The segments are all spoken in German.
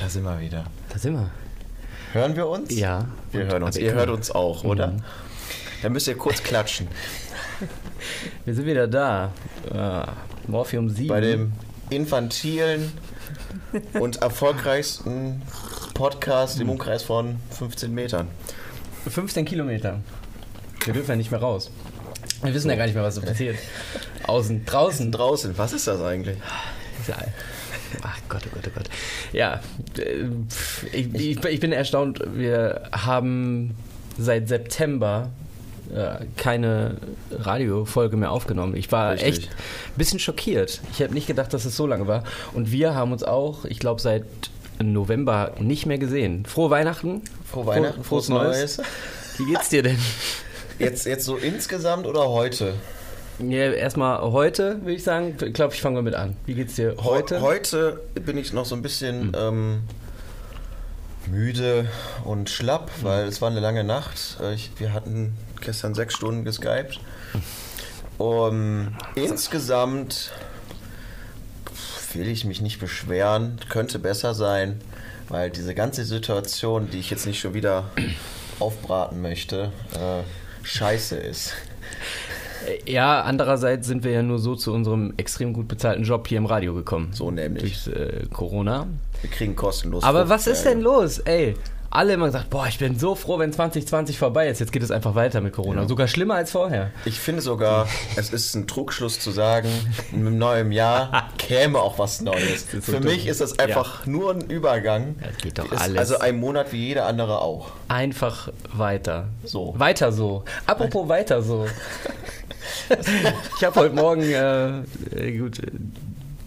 da sind wir wieder. Da sind wir. Hören wir uns? Ja. Wir hören uns. Ihr hört uns auch, oder? Mhm. Dann müsst ihr kurz klatschen. Wir sind wieder da. Ah, Morphium 7. Bei dem infantilen und erfolgreichsten Podcast im Umkreis von 15 Metern. 15 Kilometer. Wir dürfen ja nicht mehr raus. Wir wissen ja gar nicht mehr, was so passiert. Außen, draußen. Draußen, was ist das eigentlich? Ja. Ach Gott, oh Gott, oh Gott. Ja, äh, ich, ich, ich bin erstaunt. Wir haben seit September äh, keine Radiofolge mehr aufgenommen. Ich war Richtig. echt ein bisschen schockiert. Ich hätte nicht gedacht, dass es so lange war. Und wir haben uns auch, ich glaube, seit November nicht mehr gesehen. Frohe Weihnachten. Frohe Weihnachten, frohes frohes Neues. Neues. Wie geht's dir denn? Jetzt, jetzt so insgesamt oder heute? Ja, erstmal heute, würde ich sagen. Ich glaube, ich fange mal mit an. Wie geht's dir heute? Heute bin ich noch so ein bisschen ähm, müde und schlapp, weil es war eine lange Nacht. Äh, Ich, wir hatten gestern sechs Stunden geskypt. Um, insgesamt will ich mich nicht beschweren, könnte besser sein, weil diese ganze Situation, die ich jetzt nicht schon wieder aufbraten möchte, äh, scheiße ist. Ja, andererseits sind wir ja nur so zu unserem extrem gut bezahlten Job hier im Radio gekommen. So nämlich. Durch äh, Corona. Wir kriegen kostenlos. Aber was ist denn los? Ey, alle immer gesagt, boah, ich bin so froh, wenn 2020 vorbei ist. Jetzt geht es einfach weiter mit Corona. Ja. Sogar schlimmer als vorher. Ich finde sogar, es ist ein Trugschluss zu sagen, im neuen Jahr käme auch was Neues. So Für dumm. mich ist das einfach nur ein Übergang. Das geht doch Ist alles. Also ein Monat wie jeder andere auch. Einfach weiter. So. Weiter so. Apropos weiter so. ich habe heute Morgen, äh, gut,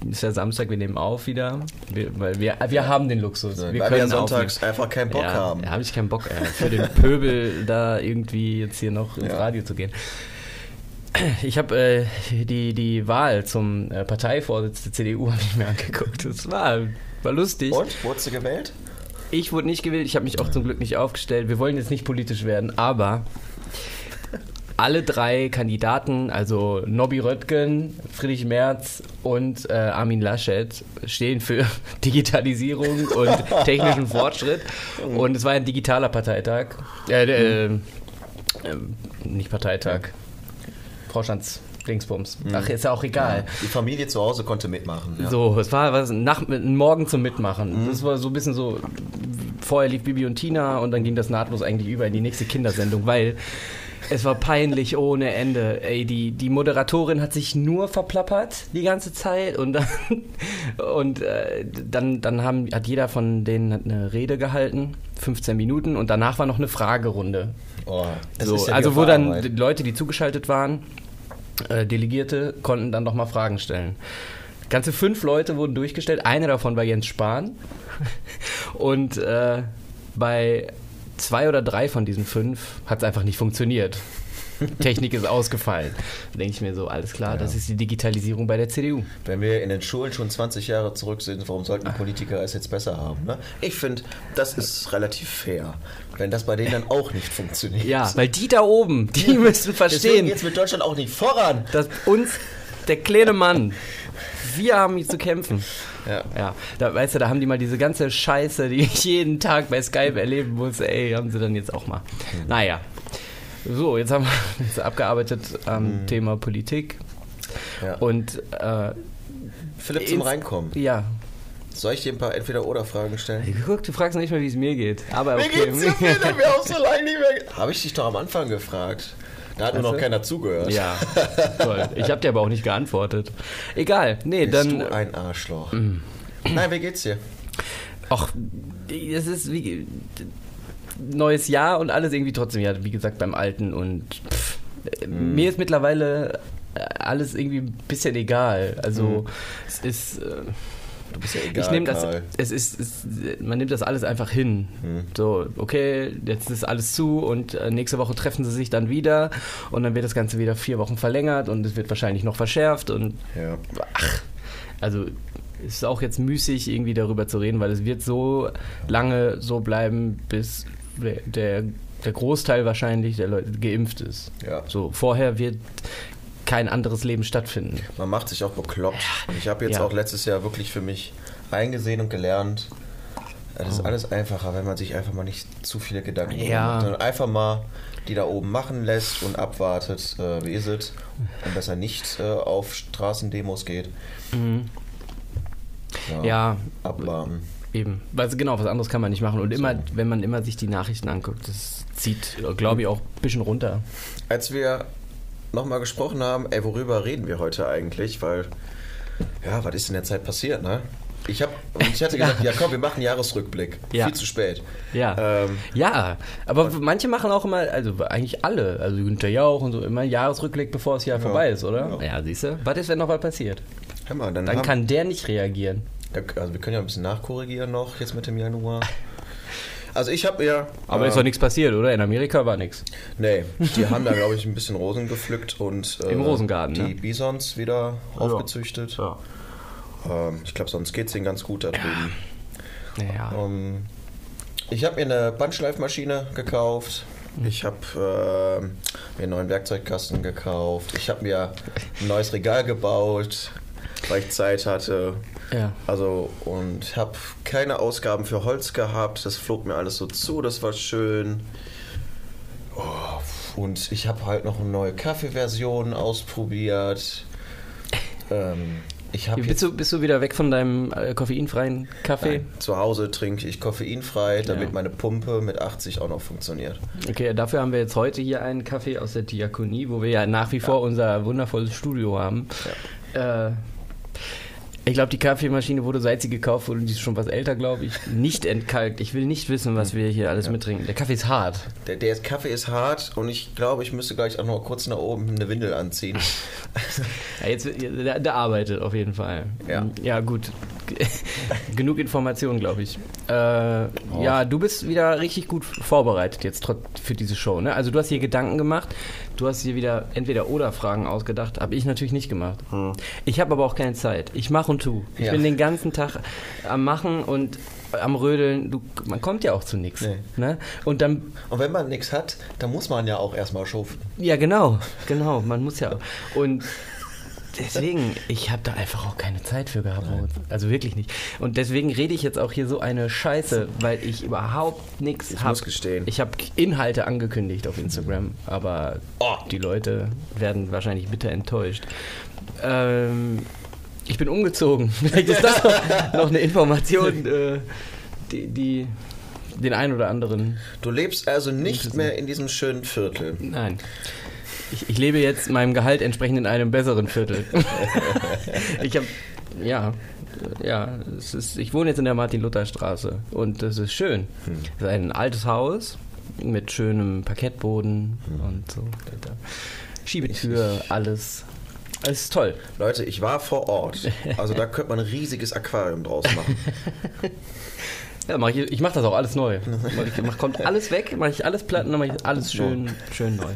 ist ja Samstag, wir nehmen auf wieder. Wir, weil wir, wir haben den Luxus. Weil wir wir können sonntags aufnehmen. einfach keinen Bock ja, haben. Ja, habe ich keinen Bock, ey, für den Pöbel da irgendwie jetzt hier noch ins Ja. Radio zu gehen. Ich habe äh, die, die Wahl zum äh, Parteivorsitz der CDU hab ich mir angeguckt. Das war, war lustig. Und? Wurdest du gewählt? Ich wurde nicht gewählt, ich habe mich auch zum Glück nicht aufgestellt. Wir wollen jetzt nicht politisch werden, aber alle drei Kandidaten, also Nobby Röttgen, Friedrich Merz und äh, Armin Laschet, stehen für Digitalisierung und technischen Fortschritt. Und es war ein digitaler Parteitag. Äh, äh, äh, nicht Parteitag. Vorstands. Dingsbums. Ach, ist ja auch egal. Die Familie zu Hause konnte mitmachen. Ja. So, es war was nach, ein Morgen zum Mitmachen. Das war so ein bisschen so, vorher lief Bibi und Tina und dann ging das nahtlos eigentlich über in die nächste Kindersendung, weil es war peinlich ohne Ende. Ey, die, die Moderatorin hat sich nur verplappert die ganze Zeit und dann, und, äh, dann, dann haben, hat jeder von denen eine Rede gehalten, 15 Minuten und danach war noch eine Fragerunde. Oh, So, ja also wo dann Wahrheit. die Leute, die zugeschaltet waren, äh, Delegierte, konnten dann noch mal Fragen stellen. Ganze fünf Leute wurden durchgestellt. Einer davon war Jens Spahn. Und äh, bei zwei oder drei von diesen fünf hat es einfach nicht funktioniert. Technik ist ausgefallen. Da denke ich mir so, alles klar, das ist die Digitalisierung bei der CDU. Wenn wir in den Schulen schon 20 Jahre zurück sind, warum sollten Politiker es jetzt besser haben? Ne? Ich finde, das ist relativ fair, wenn das bei denen dann auch nicht funktioniert. Ja, weil die da oben, die müssen verstehen, jetzt mit Deutschland auch nicht voran. dass uns, der kleine Mann, wir haben hier zu kämpfen. Ja. Ja, da weißt du, da haben die mal diese ganze Scheiße, die ich jeden Tag bei Skype erleben muss, ey, haben sie dann jetzt auch mal. Naja. So, jetzt haben wir uns abgearbeitet am Thema Politik. Ja. Und äh, Philipp, zum Reinkommen. ja. Soll ich dir ein paar Entweder-Oder-Fragen stellen? Guck, du fragst nicht mal, wie es mir geht. Aber Mir okay. geht's so viel, wir auch so lange nicht mehr. Habe ich dich doch am Anfang gefragt. Da hat nur noch keiner zugehört. ja, toll. Ich habe dir aber auch nicht geantwortet. Egal, nee, Bist dann. du ein Arschloch. Nein, wie geht's dir? Ach, es ist wie neues Jahr und alles irgendwie trotzdem, ja, wie gesagt, beim Alten und pff, Mhm. mir ist mittlerweile alles irgendwie ein bisschen egal. Also es ist. Äh, Du bist ja egal, ich nehme das, es ist, es, man nimmt das alles einfach hin. Hm. So, okay, jetzt ist alles zu und äh, nächste Woche treffen sie sich dann wieder und dann wird das Ganze wieder vier Wochen verlängert und es wird wahrscheinlich noch verschärft und Ja. ach, also es ist auch jetzt müßig irgendwie darüber zu reden, weil es wird so lange so bleiben, bis der, der, der Großteil wahrscheinlich der Leute geimpft ist. Ja. So, vorher wird kein anderes Leben stattfinden. Man macht sich auch bekloppt. Ich habe jetzt Ja. auch letztes Jahr wirklich für mich eingesehen und gelernt, Das ist alles einfacher, wenn man sich einfach mal nicht zu viele Gedanken Ja. macht, sondern einfach mal die da oben machen lässt und abwartet, äh, wie ist es, und besser nicht äh, auf Straßendemos geht. Mhm. Ja, Abwarten. eben. Weil genau, was anderes kann man nicht machen. Und immer, wenn man immer sich die Nachrichten anguckt, das zieht, glaube ich, auch ein bisschen runter. Als wir nochmal gesprochen haben, ey, worüber reden wir heute eigentlich? Weil, ja, was ist in der Zeit passiert, ne? Ich, hab, ich hatte gesagt, ja komm, wir machen Jahresrückblick. Ja. Viel zu spät. Ja. Ähm, Ja, aber manche machen auch immer, also eigentlich alle, also Günther Jauch und so, immer Jahresrückblick, bevor das Jahr vorbei ist, oder? Ja. Ja, siehst du? Was ist, wenn noch was passiert? hör mal, dann, Dann kann der nicht reagieren. also wir können ja ein bisschen nachkorrigieren noch, jetzt mit dem Januar. Also ich habe ja... Aber äh, ist doch nichts passiert, oder? In Amerika war nichts. Nee, die haben da, glaube ich, ein bisschen Rosen gepflückt und äh, Im Rosengarten, die ne? Bisons wieder aufgezüchtet. Ja. Ähm, ich glaube, sonst geht es denen ganz gut da drüben. Naja. Ähm, ich habe mir eine Bandschleifmaschine gekauft. Ich habe äh, mir einen neuen Werkzeugkasten gekauft. Ich habe mir ein neues Regal gebaut, weil ich Zeit hatte. Ja. Also und habe keine Ausgaben für Holz gehabt. Das flog mir alles so zu. Das war schön. Oh, und ich habe halt noch eine neue Kaffeeversion ausprobiert. Ähm, ich habe Bist du, bist du wieder weg von deinem äh, koffeinfreien Kaffee? Nein, zu Hause trinke ich koffeinfrei, damit Ja. meine Pumpe mit 80 auch noch funktioniert. Okay, dafür haben wir jetzt heute hier einen Kaffee aus der Diakonie, wo wir ja nach wie vor unser wundervolles Studio haben. Äh, ich glaube, die Kaffeemaschine wurde, seit sie gekauft wurde, die ist schon was älter, glaube ich, nicht entkalkt. Ich will nicht wissen, was wir hier alles mittrinken. Der Kaffee ist hart. Der, der Kaffee ist hart und ich glaube, ich müsste gleich auch noch kurz nach oben eine Windel anziehen. Ja, jetzt, der, der arbeitet auf jeden Fall. Ja. Ja, gut. Genug Informationen, glaube ich. Äh, Ja, du bist wieder richtig gut vorbereitet jetzt für diese Show. Ne? Also du hast hier Gedanken gemacht, du hast hier wieder entweder oder Fragen ausgedacht. Habe ich natürlich nicht gemacht. Ich habe aber auch keine Zeit. Ich mache und tu. Ich Ja. bin den ganzen Tag am Machen und am Rödeln. Du, man kommt ja auch zu nichts. Nee. Ne? Und dann Und wenn man nichts hat, dann muss man ja auch erstmal schuften. ja, genau, genau. Man muss ja. Und deswegen, ich habe da einfach auch keine Zeit für gehabt. Moritz. Also wirklich nicht. Und deswegen rede ich jetzt auch hier so eine Scheiße, weil ich überhaupt nichts Ich habe. muss gestehen. Ich habe Inhalte angekündigt auf Instagram, aber Oh. die Leute werden wahrscheinlich bitter enttäuscht. Ähm, ich bin umgezogen. Vielleicht ist das noch, noch eine Information, äh, die, die den einen oder anderen Du lebst also nicht mehr in diesem schönen Viertel. Nein. Ich, ich lebe jetzt meinem Gehalt entsprechend in einem besseren Viertel. ich habe, ja, ja, es ist, ich wohne jetzt in der Martin-Luther-Straße und das ist schön. Es ist ein altes Haus mit schönem Parkettboden und so. Schiebetür, alles. Es ist toll. Leute, ich war vor Ort. Also da könnte man ein riesiges Aquarium draus machen. Ja, mach ich ich mache das auch alles neu. Ich, mach, kommt alles weg, mache ich alles platt und dann mache ich alles schön, schön neu.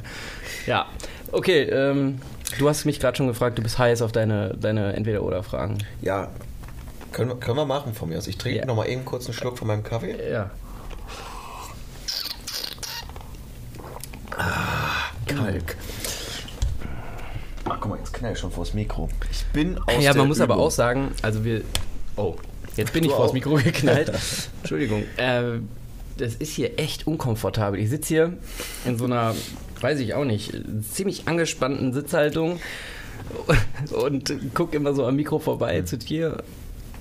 Ja, okay. Ähm, du hast mich gerade schon gefragt, du bist heiß auf deine, deine Entweder-Oder-Fragen. Ja, können, wir- können wir machen von mir aus. Ich trinke Ja. noch mal eben kurz einen Schluck von meinem Kaffee. Ja. Kalk. Ach, guck mal, jetzt knall ich schon vors Mikro. Ich bin aus Ja, der man muss aber Übung. auch sagen, also wir. Oh, jetzt bin ich Du vors auch. Mikro geknallt. Entschuldigung. Äh, das ist hier echt unkomfortabel. Ich sitze hier in so einer, weiß ich auch nicht, ziemlich angespannten Sitzhaltung und gucke immer so am Mikro vorbei zu dir.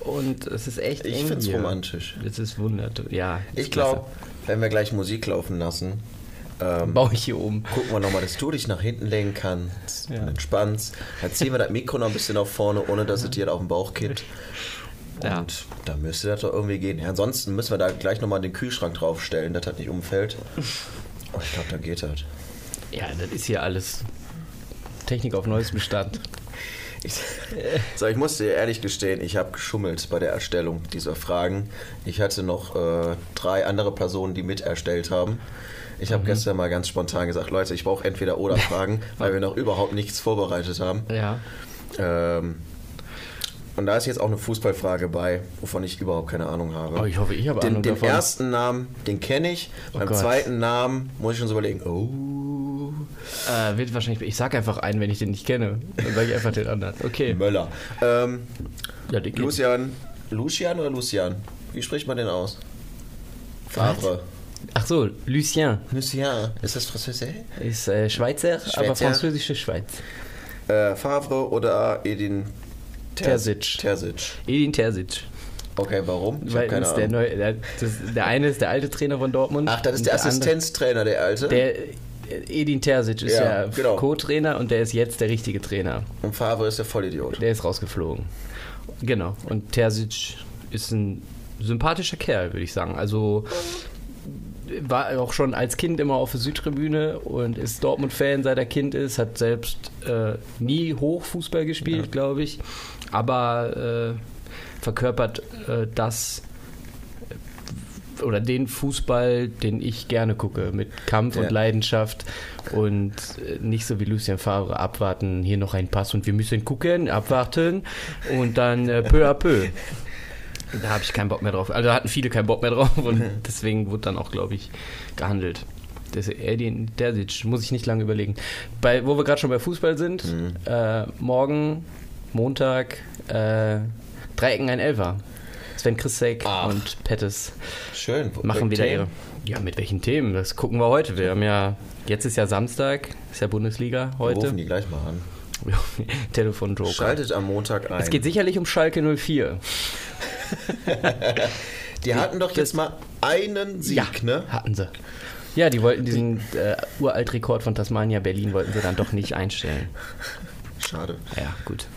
Und es ist echt Ich find's hier. romantisch. Es ist wunderbar. Ja, Ich glaube, wenn wir gleich Musik laufen lassen, ähm, Baue ich hier oben. gucken wir nochmal, dass du dich nach hinten legen kannst Ja. entspannst. Dann ziehen wir das Mikro noch ein bisschen nach vorne, ohne dass es dir auf den Bauch kippt. Ja. Und da müsste das doch irgendwie gehen. Ja, ansonsten müssen wir da gleich nochmal den Kühlschrank draufstellen, dass das nicht umfällt. Aber ich glaube, da geht das. Ja, das ist hier alles Technik auf neuestem Stand. Ich, so, ich muss dir ehrlich gestehen, ich habe geschummelt bei der Erstellung dieser Fragen. Ich hatte noch äh, drei andere Personen, die mit erstellt haben. Ich Mhm. habe gestern mal ganz spontan gesagt, Leute, ich brauche entweder oder Fragen, weil wir noch überhaupt nichts vorbereitet haben. Ja. Ähm, und da ist jetzt auch eine Fußballfrage bei, wovon ich überhaupt keine Ahnung habe. Oh, ich hoffe, ich habe den, Ahnung den davon. ersten Namen, den kenne ich. Oh Beim Gott. zweiten Namen muss ich schon so überlegen, oh, Äh, wird wahrscheinlich. Ich sag einfach einen, wenn ich den nicht kenne. Dann sage ich einfach den anderen. Okay. Möller. Ähm, Ja, den Lucian, Lucian oder Lucian? Wie spricht man den aus? Favre. Ach so, Lucien Lucien. Ist das Französisch? ist äh, Schweizer, aber Schweizer. französische Schweiz. Äh, Favre oder Edin Terzic. Terzic. Edin Terzic. Okay, warum? Ich Weil keine der, neue, der, das, der eine ist der alte Trainer von Dortmund. Ach, das ist der andere- Assistenztrainer, der Alte. Der äh, Edin Terzic ist Ja, ja, genau. Co-Trainer und der ist jetzt der richtige Trainer. Und Favre ist der Vollidiot. Der ist rausgeflogen. Genau. Und Terzic ist ein sympathischer Kerl, würde ich sagen. Also war auch schon als Kind immer auf der Südtribüne und ist Dortmund-Fan, seit er Kind ist, hat selbst äh, nie Hochfußball gespielt, glaube ich, aber äh, verkörpert äh, das oder den Fußball, den ich gerne gucke, mit Kampf Ja. und Leidenschaft und äh, nicht so wie Lucien Favre abwarten, hier noch ein Pass und wir müssen gucken, abwarten und dann äh, peu à peu. Da habe ich keinen Bock mehr drauf. Also da hatten viele keinen Bock mehr drauf und deswegen wurde dann auch, glaube ich, gehandelt. Das Edin Terzic, muss ich nicht lange überlegen. Bei, wo wir gerade schon bei Fußball sind, äh, morgen, Montag, äh, Dreiecken ein Elfer. Sven Christek Ach. und Pettes Schön. machen wieder Themen? ihre. Ja, mit welchen Themen? Das gucken wir heute. Wir haben ja, jetzt ist ja Samstag, ist ja Bundesliga Wir heute. rufen die gleich mal an. Telefon Joker. Schaltet am Montag ein. Es geht sicherlich um Schalke 04. die hatten doch jetzt mal einen Sieg, ne? Hatten sie. Ja, die wollten diesen äh, Uraltrekord von Tasmania Berlin wollten sie dann doch nicht einstellen. Schade. Ja, gut.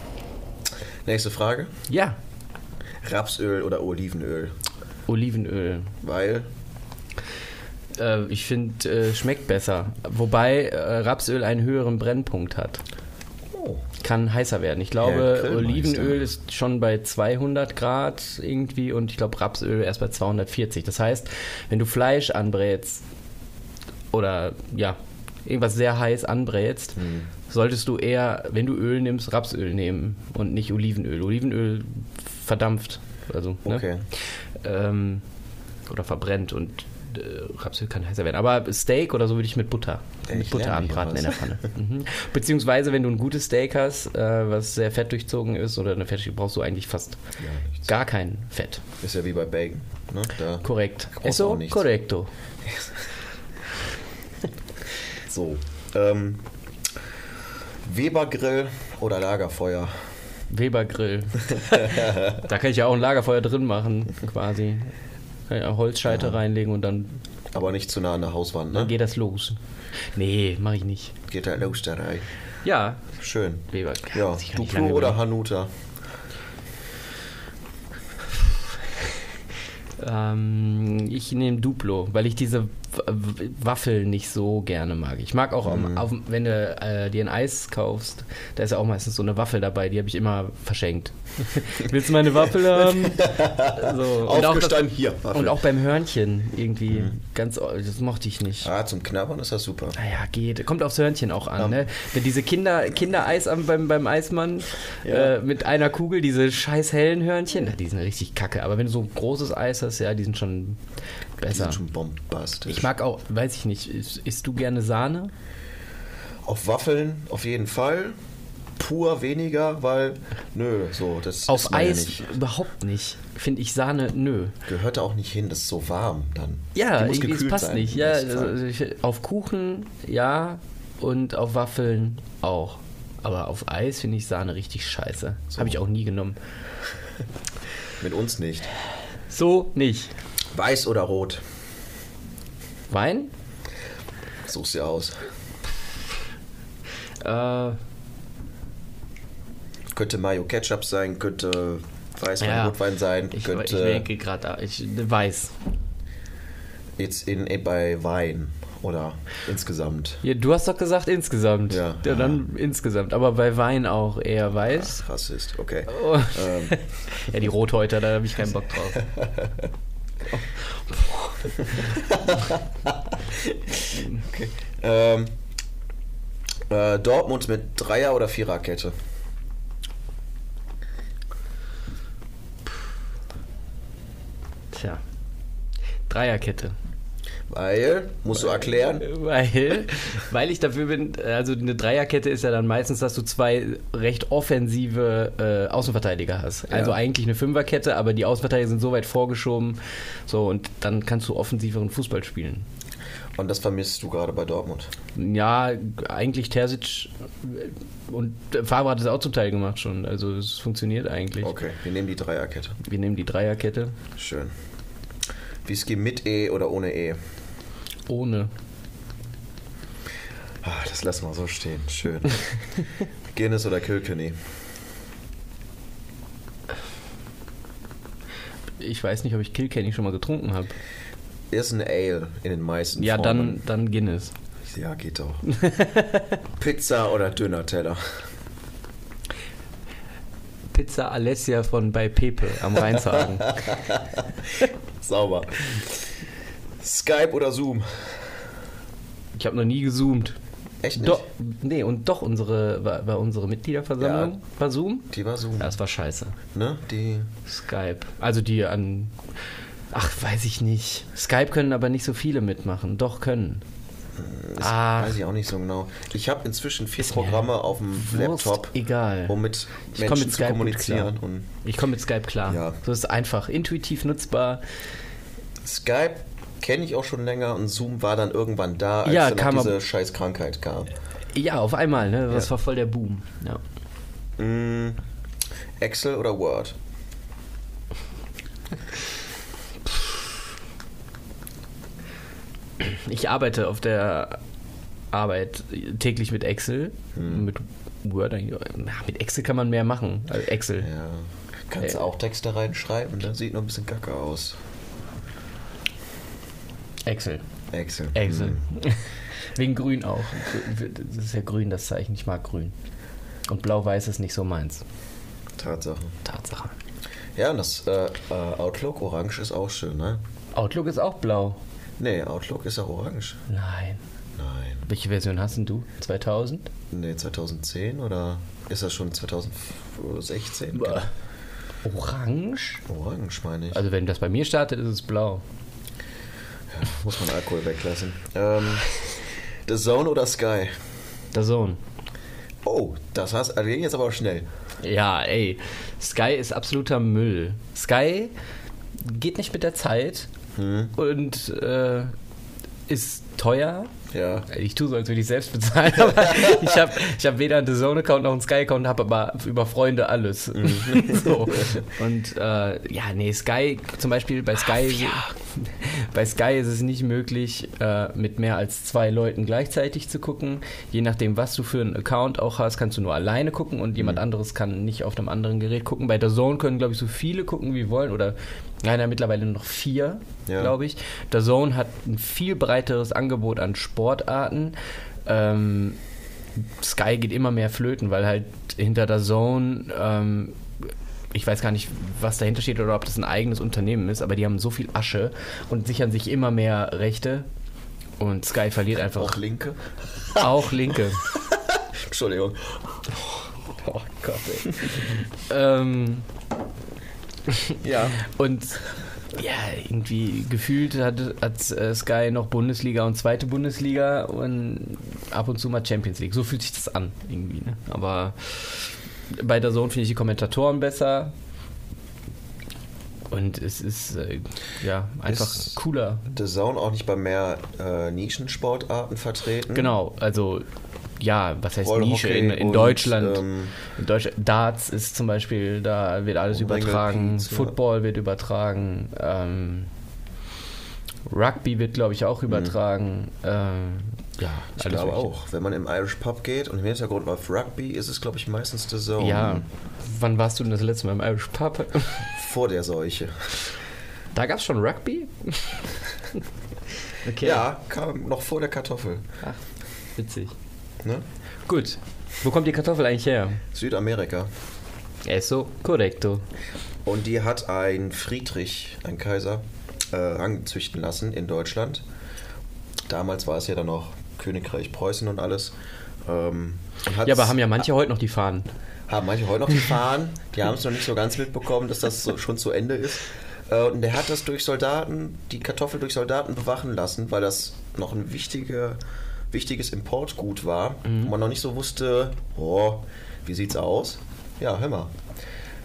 Nächste Frage. Ja, Rapsöl oder Olivenöl? Olivenöl. Weil Äh, ich finde, äh, schmeckt besser. Wobei äh, Rapsöl einen höheren Brennpunkt hat. oh, Kann heißer werden. Ich glaube. Olivenöl ist schon bei 200 Grad irgendwie und ich glaube, Rapsöl erst bei 240. Das heißt, wenn du Fleisch anbrätst oder ja, irgendwas sehr heiß anbrätst, Hm. solltest du eher, wenn du Öl nimmst, Rapsöl nehmen und nicht Olivenöl. Olivenöl verdampft. Also, ne? okay. ähm, oder verbrennt und äh, Rapsöl kann heißer werden. Aber Steak oder so würde ich mit Butter, Ja, mit ich Butter anbraten in der Pfanne. mhm. Beziehungsweise, wenn du ein gutes Steak hast, äh, was sehr fett durchzogen ist oder eine Fett, brauchst du eigentlich fast Ja, gar kein Fett. Ist ja wie bei Bacon. Ne? Korrekt. Eso nichts. correcto. So. Ähm, Webergrill oder Lagerfeuer? Webergrill. da kann ich ja auch ein Lagerfeuer drin machen, quasi. Kann ich auch Holzscheite reinlegen und dann, Aber nicht zu nah an der Hauswand, dann ne? geht das los. Nee, mache ich nicht. Geht da los da rein. Ja, Schön. Webergrill. Ja, Duplo oder. Hanuta? Ähm, ich nehme Duplo, weil ich diese Waffeln nicht so gerne mag. Ich mag auch, am- auf, wenn du äh, dir ein Eis kaufst, da ist ja auch meistens so eine Waffel dabei, die habe ich immer verschenkt. Willst du meine Waffel haben? So. Und, auch das, Aufgestanden, hier. Waffel. und auch beim Hörnchen irgendwie ganz, das mochte ich nicht. Ah, zum Knabbern ist das super. Naja, geht. Kommt aufs Hörnchen auch an, ne? Wenn diese Kinder, Kindereis am, beim, beim Eismann Ja. äh, mit einer Kugel, diese scheiß hellen Hörnchen, na, die sind richtig kacke. Aber wenn du so ein großes Eis hast, ja, die sind schon besser. schon bombastisch. Ich mag auch, weiß ich nicht, isst, isst du gerne Sahne? Auf Waffeln auf jeden Fall. Pur weniger, weil, nö, so, das Auf Eis nicht. überhaupt nicht. Finde ich Sahne, nö. Gehört da auch nicht hin, das ist so warm dann. Ja, irgendwie, es passt sein, nicht. Ja, Fall. also ich, auf Kuchen ja und auf Waffeln auch. Aber auf Eis finde ich Sahne richtig scheiße. So. Habe ich auch nie genommen. Mit uns nicht. So nicht. Weiß oder rot? Wein? Such's dir aus. Äh, Könnte Mayo Ketchup sein, könnte Weißwein, Ja. Rotwein sein, ich, ich könnte denke gerade, ich weiß. jetzt in, eh, bei Wein oder insgesamt. Ja, du hast doch gesagt insgesamt. Ja. dann insgesamt. Aber bei Wein auch eher weiß. Rassist, okay. Oh. Ähm, Ja, die Rothäuter, da habe ich keinen Bock drauf. ähm, äh, Dortmund mit Dreier- oder Viererkette? Tja. Dreierkette. Weil, musst du erklären? Weil, weil ich dafür bin, also eine Dreierkette ist ja dann meistens, dass du zwei recht offensive äh, Außenverteidiger hast. Also Ja. eigentlich eine Fünferkette, aber die Außenverteidiger sind so weit vorgeschoben, so und dann kannst du offensiveren Fußball spielen. Und das vermisst du gerade bei Dortmund. Ja, eigentlich Terzic äh, und Favre hat es auch zum Teil gemacht schon. Also es funktioniert eigentlich. Okay, wir nehmen die Dreierkette. Wir nehmen die Dreierkette Schön. Whisky mit E oder ohne E? Ohne. Ah, das lassen wir so stehen. Schön. Guinness oder Kilkenny? Ich weiß nicht, ob ich Kilkenny schon mal getrunken habe. Ist ein Ale in den meisten Ja, dann, Formen. dann Guinness. Ja, geht doch. Pizza oder Döner-Teller? Pizza Alessia von bei Pepe am Rheinshagen. Sauber. Skype oder Zoom? Ich habe noch nie gezoomt. Echt nicht? Doch, nee, und doch unsere, war, war unsere Mitgliederversammlung Ja. war Zoom? Die war Zoom. Ja, das war scheiße. Ne? Die. Skype. Also die an. Ach, weiß ich nicht. Skype können aber nicht so viele mitmachen. Doch können. Das Ah. weiß ich auch nicht so genau. Ich habe inzwischen vier Programme auf dem Wurst, Laptop, egal. um mit Ich Menschen mit zu Skype gut kommunizieren. Und Ich komme mit Skype klar. Ja. So ist einfach. Intuitiv nutzbar. Skype kenne ich auch schon länger und Zoom war dann irgendwann da, als Ja, dann diese scheiß Krankheit kam. Ja, auf einmal, ne? Das Ja. war voll der Boom. Ja. Mm, Excel oder Word? Ich arbeite auf der Arbeit täglich mit Excel. Hm. Mit Word mit Excel kann man mehr machen. Also Excel. Ja. Kannst du Äh. auch Texte reinschreiben, das sieht noch ein bisschen kacke aus. Excel. Excel. Excel. Mm. Wegen Grün auch. Das ist ja grün, das Zeichen. Ich mag grün. Und blau-weiß ist nicht so meins. Tatsache. Tatsache. Ja, und das äh, äh, Outlook Orange ist auch schön, ne? Outlook ist auch blau. Nee, Outlook ist auch orange. Nein. Nein. Welche Version hast denn du? 2000? Nee, 2010 oder ist das schon 2016? Boah. Orange? Orange, meine ich. Also wenn das bei mir startet, ist es blau. Muss man Alkohol weglassen. Ähm, The Zone oder Sky? Der Sohn. Oh, das hast also ging jetzt aber schnell. Ja, ey. Sky ist absoluter Müll. Sky geht nicht mit der Zeit Hm, und äh, ist teuer. Ja. Ich tue so, als würde ich selbst bezahlen, aber ich habe ich hab weder einen The Zone-Account noch einen Sky-Account, habe aber über Freunde alles. so. Und äh, ja, nee, Sky, zum Beispiel bei Sky, bei Sky ist es nicht möglich, äh, mit mehr als zwei Leuten gleichzeitig zu gucken. Je nachdem, was du für einen Account auch hast, kannst du nur alleine gucken und jemand anderes kann nicht auf einem anderen Gerät gucken. Bei The Zone können, glaube ich, so viele gucken, wie wollen. Oder nein, ja, mittlerweile nur noch vier, Ja. glaube ich. The Zone hat ein viel breiteres Angebot an Sportarten. Ähm, Sky geht immer mehr flöten, weil halt hinter der Zone, ähm, ich weiß gar nicht, was dahinter steht oder ob das ein eigenes Unternehmen ist, aber die haben so viel Asche und sichern sich immer mehr Rechte. Und Sky verliert einfach Auch Linke. auch Linke. Entschuldigung. Oh Gott, ey. ähm, Ja. Und ja, irgendwie gefühlt hat, hat äh, Sky noch Bundesliga und zweite Bundesliga und ab und zu mal Champions League. So fühlt sich das an, irgendwie. Ne? Aber bei der Zone finde ich die Kommentatoren besser. Und es ist äh, ja einfach Ist- cooler. The Zone auch nicht bei mehr äh, Nischensportarten vertreten. Genau, also ja, was heißt Rollhockey Nische in, in und, Deutschland? ähm, in Deutschland Darts ist zum Beispiel, da wird alles übertragen, ja. Football wird übertragen, ähm, Rugby wird glaube ich auch übertragen. Ähm, ja, Ich alles glaube Mögliche. auch. Wenn man im Irish Pub geht und im Hintergrund läuft Rugby, ist es, glaube ich, meistens The Zone. Ja, wann warst du denn das letzte Mal im Irish Pub? Vor der Seuche. Da gab es schon Rugby? okay. Ja, kam noch vor der Kartoffel. Ach, witzig. Ne? Gut. Wo kommt die Kartoffel eigentlich her? Südamerika. Eso correcto. Und die hat ein Friedrich, ein Kaiser, äh, rangzüchten lassen in Deutschland. Damals war es ja dann noch Königreich Preußen und alles. Ähm, und Ja, aber haben ja manche heute noch die Fahnen. haben manche heute noch die Fahnen. Die haben es noch nicht so ganz mitbekommen, dass das so, schon zu Ende ist. Äh, Und der hat das durch Soldaten, die Kartoffel durch Soldaten bewachen lassen, weil das noch ein wichtige, wichtiges Importgut war. Und man noch nicht so wusste, oh, wie sieht's aus? Ja, hör mal.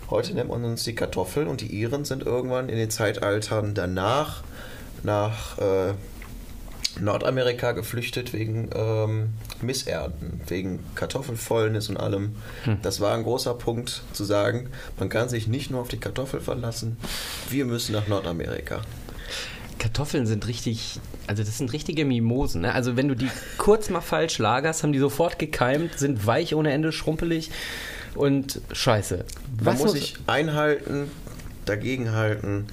Heute nennt man uns die Kartoffel und die Iren sind irgendwann in den Zeitaltern danach nach äh, Nordamerika geflüchtet wegen ähm, Missernten, wegen Kartoffelfäulnis und allem. Das war ein großer Punkt zu sagen, man kann sich nicht nur auf die Kartoffel verlassen, wir müssen nach Nordamerika. Kartoffeln sind richtig, also das sind richtige Mimosen. Ne? Also wenn du die kurz mal falsch lagerst, haben die sofort gekeimt, sind weich ohne Ende, schrumpelig und scheiße. Man muss sich einhalten, dagegenhalten.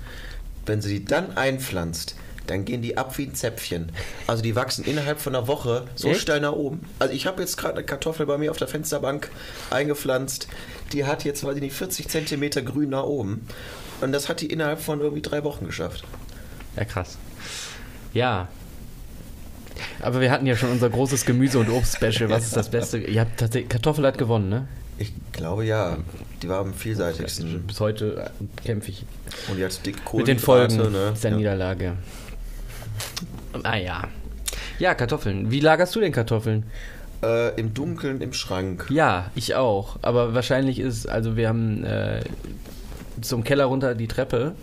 Wenn sie die dann einpflanzt, dann gehen die ab wie ein Zäpfchen. Also die wachsen innerhalb von einer Woche so Echt? steil nach oben. Also ich habe jetzt gerade eine Kartoffel bei mir auf der Fensterbank eingepflanzt. Die hat jetzt, weiß ich nicht, 40 Zentimeter grün nach oben. Und das hat die innerhalb von irgendwie drei Wochen geschafft. Ja, krass. Ja. Aber wir hatten ja schon unser großes Gemüse- und Obst-Special. Was ist das Beste? Ihr habt tatsächlich, Kartoffel hat gewonnen, ne? Ich glaube ja. Die war am vielseitigsten. Bis heute kämpfe ich Und die hat dick mit den Folgen ne? der ja. Niederlage. Ah ja. Ja, Kartoffeln. Wie lagerst du denn Kartoffeln? äh, Im Dunkeln im Schrank. Ja, ich auch. Aber wahrscheinlich ist, also wir haben äh, zum Keller runter die Treppe.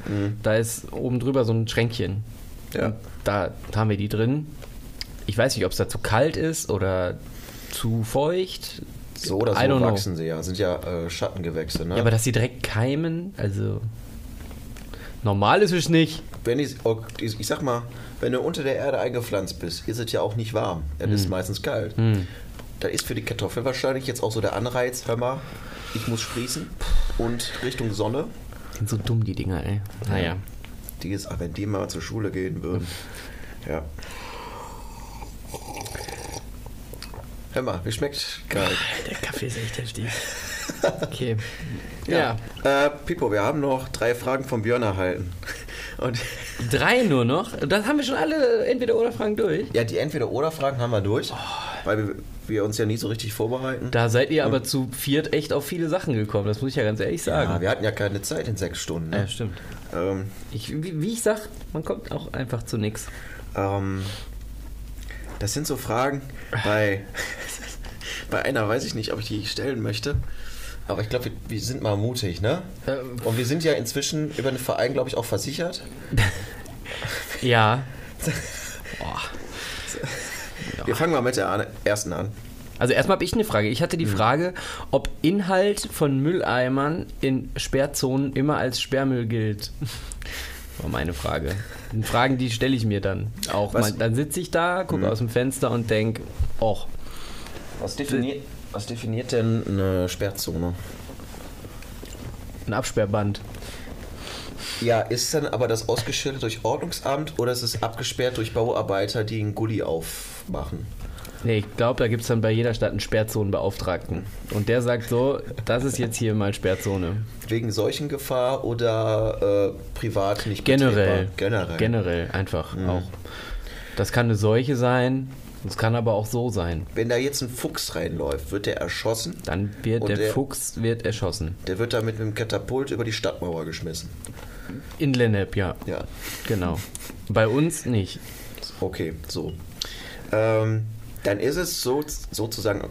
Da ist oben drüber so ein Schränkchen. Ja. Da haben wir die drin. Ich weiß nicht, ob es da zu kalt ist oder zu feucht. So oder so know. wachsen sie ja. Sind ja äh, Schattengewächse. Ne? Ja, aber dass sie direkt keimen, also normal ist es nicht. wenn ich, oh, ich sag mal, wenn du unter der Erde eingepflanzt bist, ist es ja auch nicht warm. Es ist meistens kalt. Da ist für die Kartoffel wahrscheinlich jetzt auch so der Anreiz, hör mal, ich muss sprießen und Richtung Sonne. Sind so dumm, die Dinger, ey. Naja. Die ist, wenn die mal zur Schule gehen würden. Ja. Hör mal, wie schmeckt geil. Der Kaffee ist echt heftig. Okay. Ja. Äh, Pipo, wir haben noch drei Fragen von Björn erhalten. Und Drei nur noch. Das haben wir schon alle entweder oder Fragen durch. ja, die Entweder-Oder-Fragen haben wir durch, weil wir, uns ja nie so richtig vorbereiten. Da seid ihr aber zu viert echt auf viele Sachen gekommen, das muss ich ja ganz ehrlich Ja, sagen. wir hatten ja keine Zeit in sechs Stunden. Ja, Ne? stimmt. Ähm, Ich, wie, wie ich sag, man kommt auch einfach zu nix. ähm, das sind so Fragen, bei, bei einer weiß ich nicht, ob ich die stellen möchte. Aber ich glaube, wir, wir sind mal mutig, ne? Ähm. Und wir sind ja inzwischen über den Verein, glaube ich, auch versichert. Ja. Boah. Wir fangen mal mit der ersten an. Also erstmal habe ich eine Frage. Ich hatte die Frage, ob Inhalt von Mülleimern in Sperrzonen immer als Sperrmüll gilt. War meine Frage. Und Fragen, die stelle ich mir dann auch. Was- dann sitze ich da, gucke aus dem Fenster und denke, och, Was definiert, was definiert denn eine Sperrzone? ein Absperrband. Ja, ist dann aber das ausgeschildert durch Ordnungsamt oder ist es abgesperrt durch Bauarbeiter, die einen Gully aufmachen? Nee, ich glaube, da gibt es dann bei jeder Stadt einen Sperrzonenbeauftragten. Und der sagt so, das ist jetzt hier mal Sperrzone. Wegen Seuchengefahr oder äh, privat nicht Generell. Generell. Generell einfach auch. Das kann eine Seuche sein, es kann aber auch so sein. Wenn da jetzt ein Fuchs reinläuft, wird der erschossen. Dann wird der, der- Fuchs wird erschossen. Der wird da mit einem Katapult über die Stadtmauer geschmissen. In Lennep, ja. Ja, Genau. Bei uns nicht. okay, so. Ähm, dann ist es so, sozusagen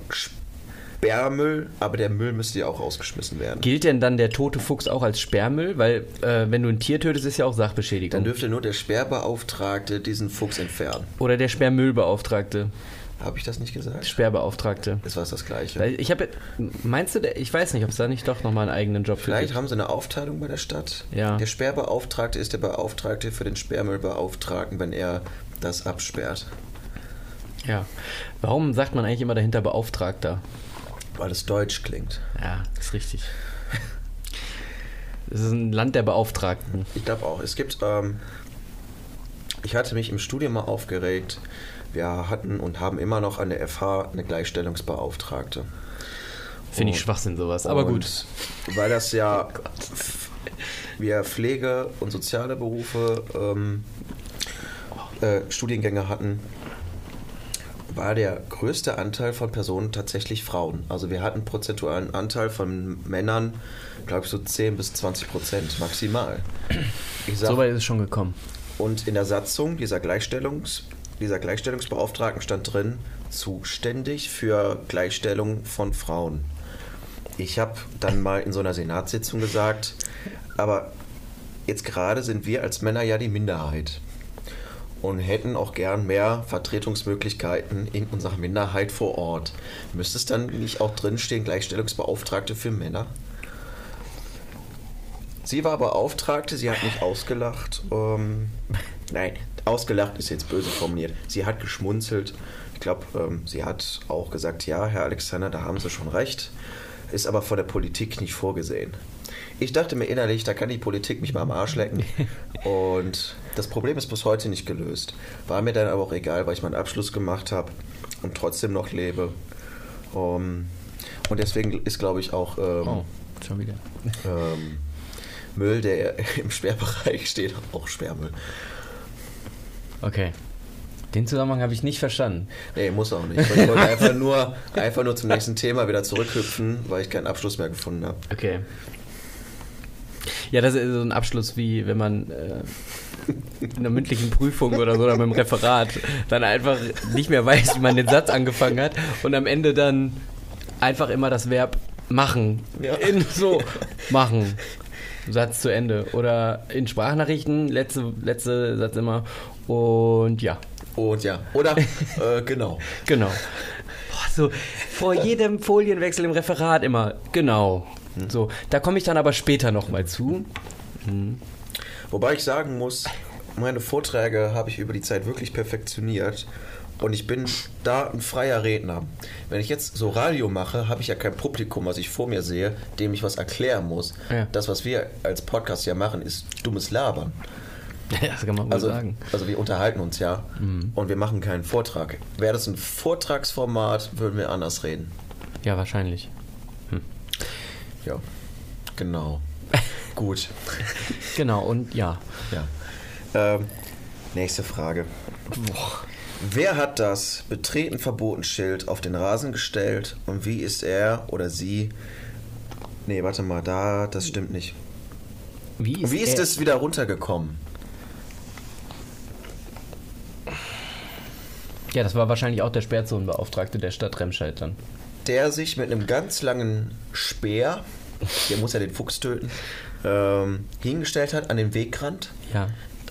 Sperrmüll, aber der Müll müsste ja auch rausgeschmissen werden. Gilt denn dann der tote Fuchs auch als Sperrmüll? Weil, äh, wenn du ein Tier tötest, ist ja auch Dann Sachbeschädigung. dürfte nur der Sperrbeauftragte diesen Fuchs entfernen. Oder der Sperrmüllbeauftragte. Habe ich das nicht gesagt? Sperrbeauftragte. Das war das Gleiche. Ich habe, meinst du, ich weiß nicht, ob es da nicht doch nochmal einen eigenen Job für Vielleicht gibt. haben sie eine Aufteilung bei der Stadt. Ja. Der Sperrbeauftragte ist der Beauftragte für den Sperrmüllbeauftragten, wenn er das absperrt. Ja. Warum sagt man eigentlich immer dahinter Beauftragter? Weil es deutsch klingt. Ja, ist richtig. Es ist ein Land der Beauftragten. Ich glaube auch. Es gibt, ähm, ich hatte mich im Studium mal aufgeregt. Wir hatten und haben immer noch an der FH eine Gleichstellungsbeauftragte. Finde ich Schwachsinn sowas, aber gut. Weil das ja wir Pflege und soziale Berufe ähm, äh, Studiengänge hatten, war der größte Anteil von Personen tatsächlich Frauen. Also wir hatten prozentualen Anteil von Männern, glaube ich, so 10 bis 20 Prozent maximal. Ich sag, so weit ist es schon gekommen. Und in der Satzung dieser, Gleichstellungs, dieser Gleichstellungsbeauftragten stand drin, zuständig für Gleichstellung von Frauen. Ich habe dann mal in so einer Senatssitzung gesagt, aber jetzt gerade sind wir als Männer ja die Minderheit und hätten auch gern mehr Vertretungsmöglichkeiten in unserer Minderheit vor Ort. Müsste es dann nicht auch drinstehen, Gleichstellungsbeauftragte für Männer? Sie war Beauftragte, sie hat mich ausgelacht. Ähm, nein, ausgelacht ist jetzt böse formuliert. Sie hat geschmunzelt. Ich glaube, ähm, sie hat auch gesagt, ja, Herr Alexander, da haben Sie schon recht. Ist aber von der Politik nicht vorgesehen. Ich dachte mir innerlich, da kann die Politik mich mal am Arsch lecken. Und das Problem ist bis heute nicht gelöst. War mir dann aber auch egal, weil ich meinen Abschluss gemacht habe und trotzdem noch lebe. Um, und deswegen ist, glaube ich, auch ähm, oh, schon wieder. Ähm, Müll, der im Sperrbereich steht, auch Sperrmüll. Okay. Den Zusammenhang habe ich nicht verstanden. Nee, muss auch nicht. Ich wollte einfach nur, einfach nur zum nächsten Thema wieder zurückhüpfen, weil ich keinen Abschluss mehr gefunden habe. Okay. Ja, das ist so ein Abschluss wie wenn man äh, in einer mündlichen Prüfung oder so oder mit dem Referat dann einfach nicht mehr weiß, wie man den Satz angefangen hat und am Ende dann einfach immer das Verb machen. Ja. In so machen. Satz zu Ende. Oder in Sprachnachrichten, letzte, letzte Satz immer. Und ja. Und ja. Oder äh, genau. Genau. Boah, so vor jedem Folienwechsel im Referat immer. Genau. So, da komme ich dann aber später nochmal zu. Mhm. Wobei ich sagen muss, meine Vorträge habe ich über die Zeit wirklich perfektioniert. Und ich bin da ein freier Redner. Wenn ich jetzt so Radio mache, habe ich ja kein Publikum, was ich vor mir sehe, dem ich was erklären muss. Ja. Das, was wir als Podcast ja machen, ist dummes Labern. Ja, das kann man wohl also, sagen. Also wir unterhalten uns ja mhm. und wir machen keinen Vortrag. Wäre das ein Vortragsformat, würden wir anders reden. Ja, wahrscheinlich. Ja, genau. Gut. Genau, und ja. ja. Ähm, nächste Frage. Boah. Wer hat das Betreten verboten Schild auf den Rasen gestellt und wie ist er oder sie? Nee, warte mal, da, das stimmt nicht. Wie ist, wie ist es wieder runtergekommen? Ja, das war wahrscheinlich auch der Sperrzonenbeauftragte der Stadt Remscheid dann. Der sich mit einem ganz langen Speer der muss ja den Fuchs töten, ähm, hingestellt hat an den Wegrand. Ja.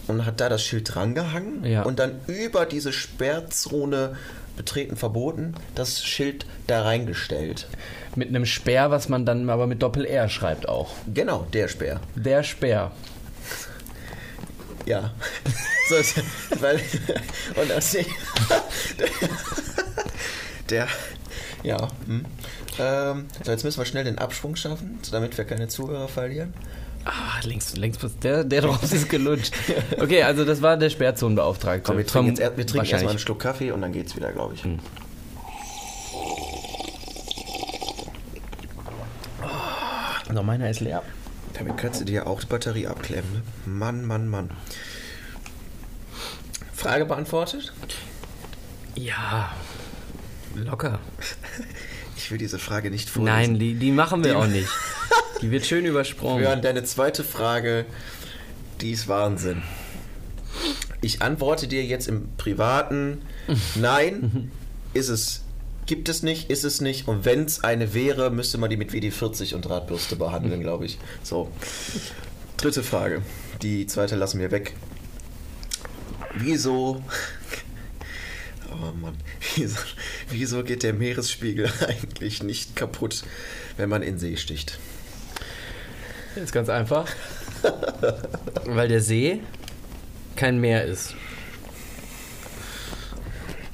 Und hat da das Schild drangehangen ja. und dann über diese Sperrzone betreten verboten, das Schild da reingestellt. Mit einem Speer, was man dann aber mit Doppel-R schreibt auch. Genau, der Speer. Der Speer. Ja. so, weil, und das, der, ja. Hm. Ähm, so, jetzt müssen wir schnell den Abschwung schaffen, damit wir keine Zuhörer verlieren. Ah, links, links, der, der drauf ist gelutscht. Okay, also das war der Sperrzonenbeauftragte. Komm, wir trinken, jetzt, wir trinken erstmal einen Schluck Kaffee und dann geht's wieder, glaube ich. Hm. Oh, noch meiner ist leer. Damit kannst du dir auch die Batterie abklemmen. Ne? Mann, Mann, Mann. Frage beantwortet? Ja, locker. Ich will diese Frage nicht vorlesen. Nein, die, die machen wir die, auch nicht. Die wird schön übersprungen. Hören deine zweite Frage, die ist Wahnsinn. Ich antworte dir jetzt im Privaten, nein, ist es, gibt es nicht, ist es nicht. Und wenn es eine wäre, müsste man die mit WD-40 und Drahtbürste behandeln, glaube ich. So. Dritte Frage. Die zweite lassen wir weg. Wieso Oh Mann, wieso, wieso geht der Meeresspiegel eigentlich nicht kaputt, wenn man in See sticht? Ist ganz einfach. Weil der See kein Meer ist.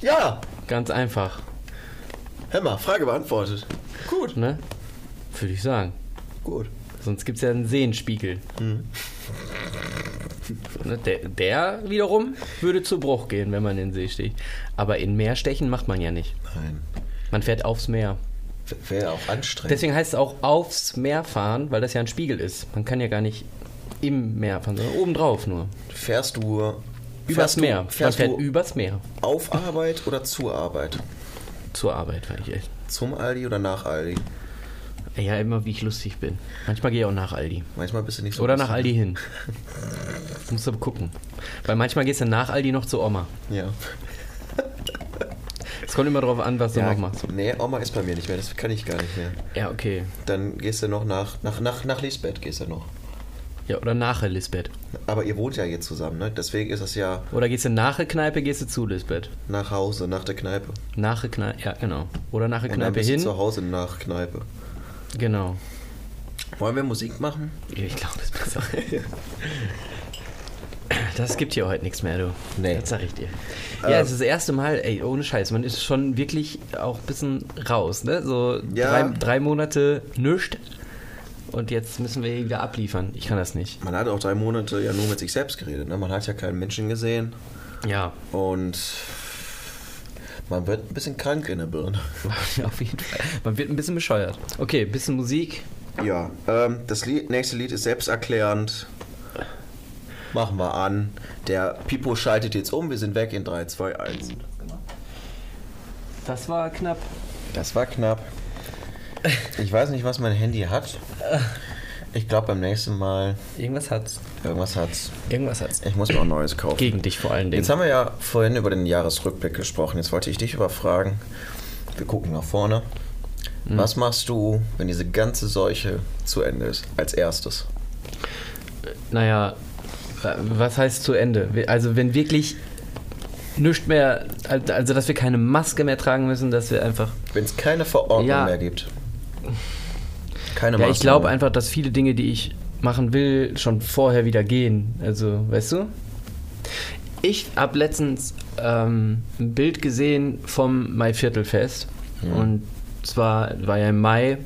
Ja. Ganz einfach. Mal, Frage beantwortet. Gut. Ne? Würde ich sagen. Gut. Sonst gibt es ja einen Seenspiegel. Mhm. Ne, der, der, wiederum würde zu Bruch gehen, wenn man in den See sticht. Aber in Meer stechen macht man ja nicht. Nein. Man fährt aufs Meer. Wäre auch anstrengend. Deswegen heißt es auch aufs Meer fahren, weil das ja ein Spiegel ist. Man kann ja gar nicht im Meer fahren, sondern obendrauf nur. Fährst du Übers Fährst du- Meer. Man fährst fährt du- übers Meer. Auf Arbeit oder zur Arbeit? Zur Arbeit, weil ich echt. Zum Aldi oder nach Aldi? Ja, immer wie ich lustig bin. Manchmal gehe ich auch nach Aldi. Manchmal bist du nicht so. Oder nach. Aldi hin. Musst du gucken. Weil manchmal gehst du nach Aldi noch zu Oma. Ja. Es kommt immer drauf an, was du ja noch machst. Nee, Oma ist bei mir nicht mehr, das kann ich gar nicht mehr. Ja, okay. Dann gehst du noch nach, nach, nach, nach Lisbeth gehst du noch. Ja, oder nachher Lisbeth. Aber ihr wohnt ja jetzt zusammen, ne? Deswegen ist es ja Oder gehst du nachher Kneipe, gehst du zu Lisbeth. nach Hause, nach der Kneipe. Nachher Kneipe, ja, genau. Oder Und dann Kneipe bist du hin. zu Hause nach Kneipe. Genau. Wollen wir Musik machen? Ich glaube, das ist besser. Das gibt hier heute nichts mehr, du. Nee. Das sag ich dir. Ja, es ist das erste Mal, ey, ohne Scheiß, man ist schon wirklich auch ein bisschen raus, ne? So Ja. drei, drei Monate nüscht und jetzt müssen wir wieder abliefern. Ich kann das nicht. Man hat auch drei Monate ja nur mit sich selbst geredet. Ne? Man hat ja keinen Menschen gesehen Ja, und man wird ein bisschen krank in der Birne. auf jeden Fall. Man wird ein bisschen bescheuert. Okay, bisschen Musik. Ja, ähm, das Lied, nächste Lied ist selbsterklärend. Machen wir an. Der Pipo schaltet jetzt um. Wir sind weg in 3, 2, 1. Das war knapp. Das war knapp. Ich weiß nicht, was mein Handy hat. Ich glaube, beim nächsten Mal Irgendwas hat's. irgendwas hat's. Irgendwas hat's. Ich muss mir auch Neues kaufen. Gegen dich vor allen Dingen. Jetzt haben wir ja vorhin über den Jahresrückblick gesprochen. Jetzt wollte ich dich überfragen. Wir gucken nach vorne. Mhm. Was machst du, wenn diese ganze Seuche zu Ende ist? Als erstes. Naja, was heißt zu Ende? Also wenn wirklich nichts mehr, also dass wir keine Maske mehr tragen müssen, dass wir einfach... Wenn es keine Verordnung Ja. mehr gibt. Keine Ja, ich glaube einfach, dass viele Dinge, die ich machen will, schon vorher wieder gehen. Also, weißt du? Ich habe letztens ähm, ein Bild gesehen vom Maiviertelfest. Und zwar war ja im Mai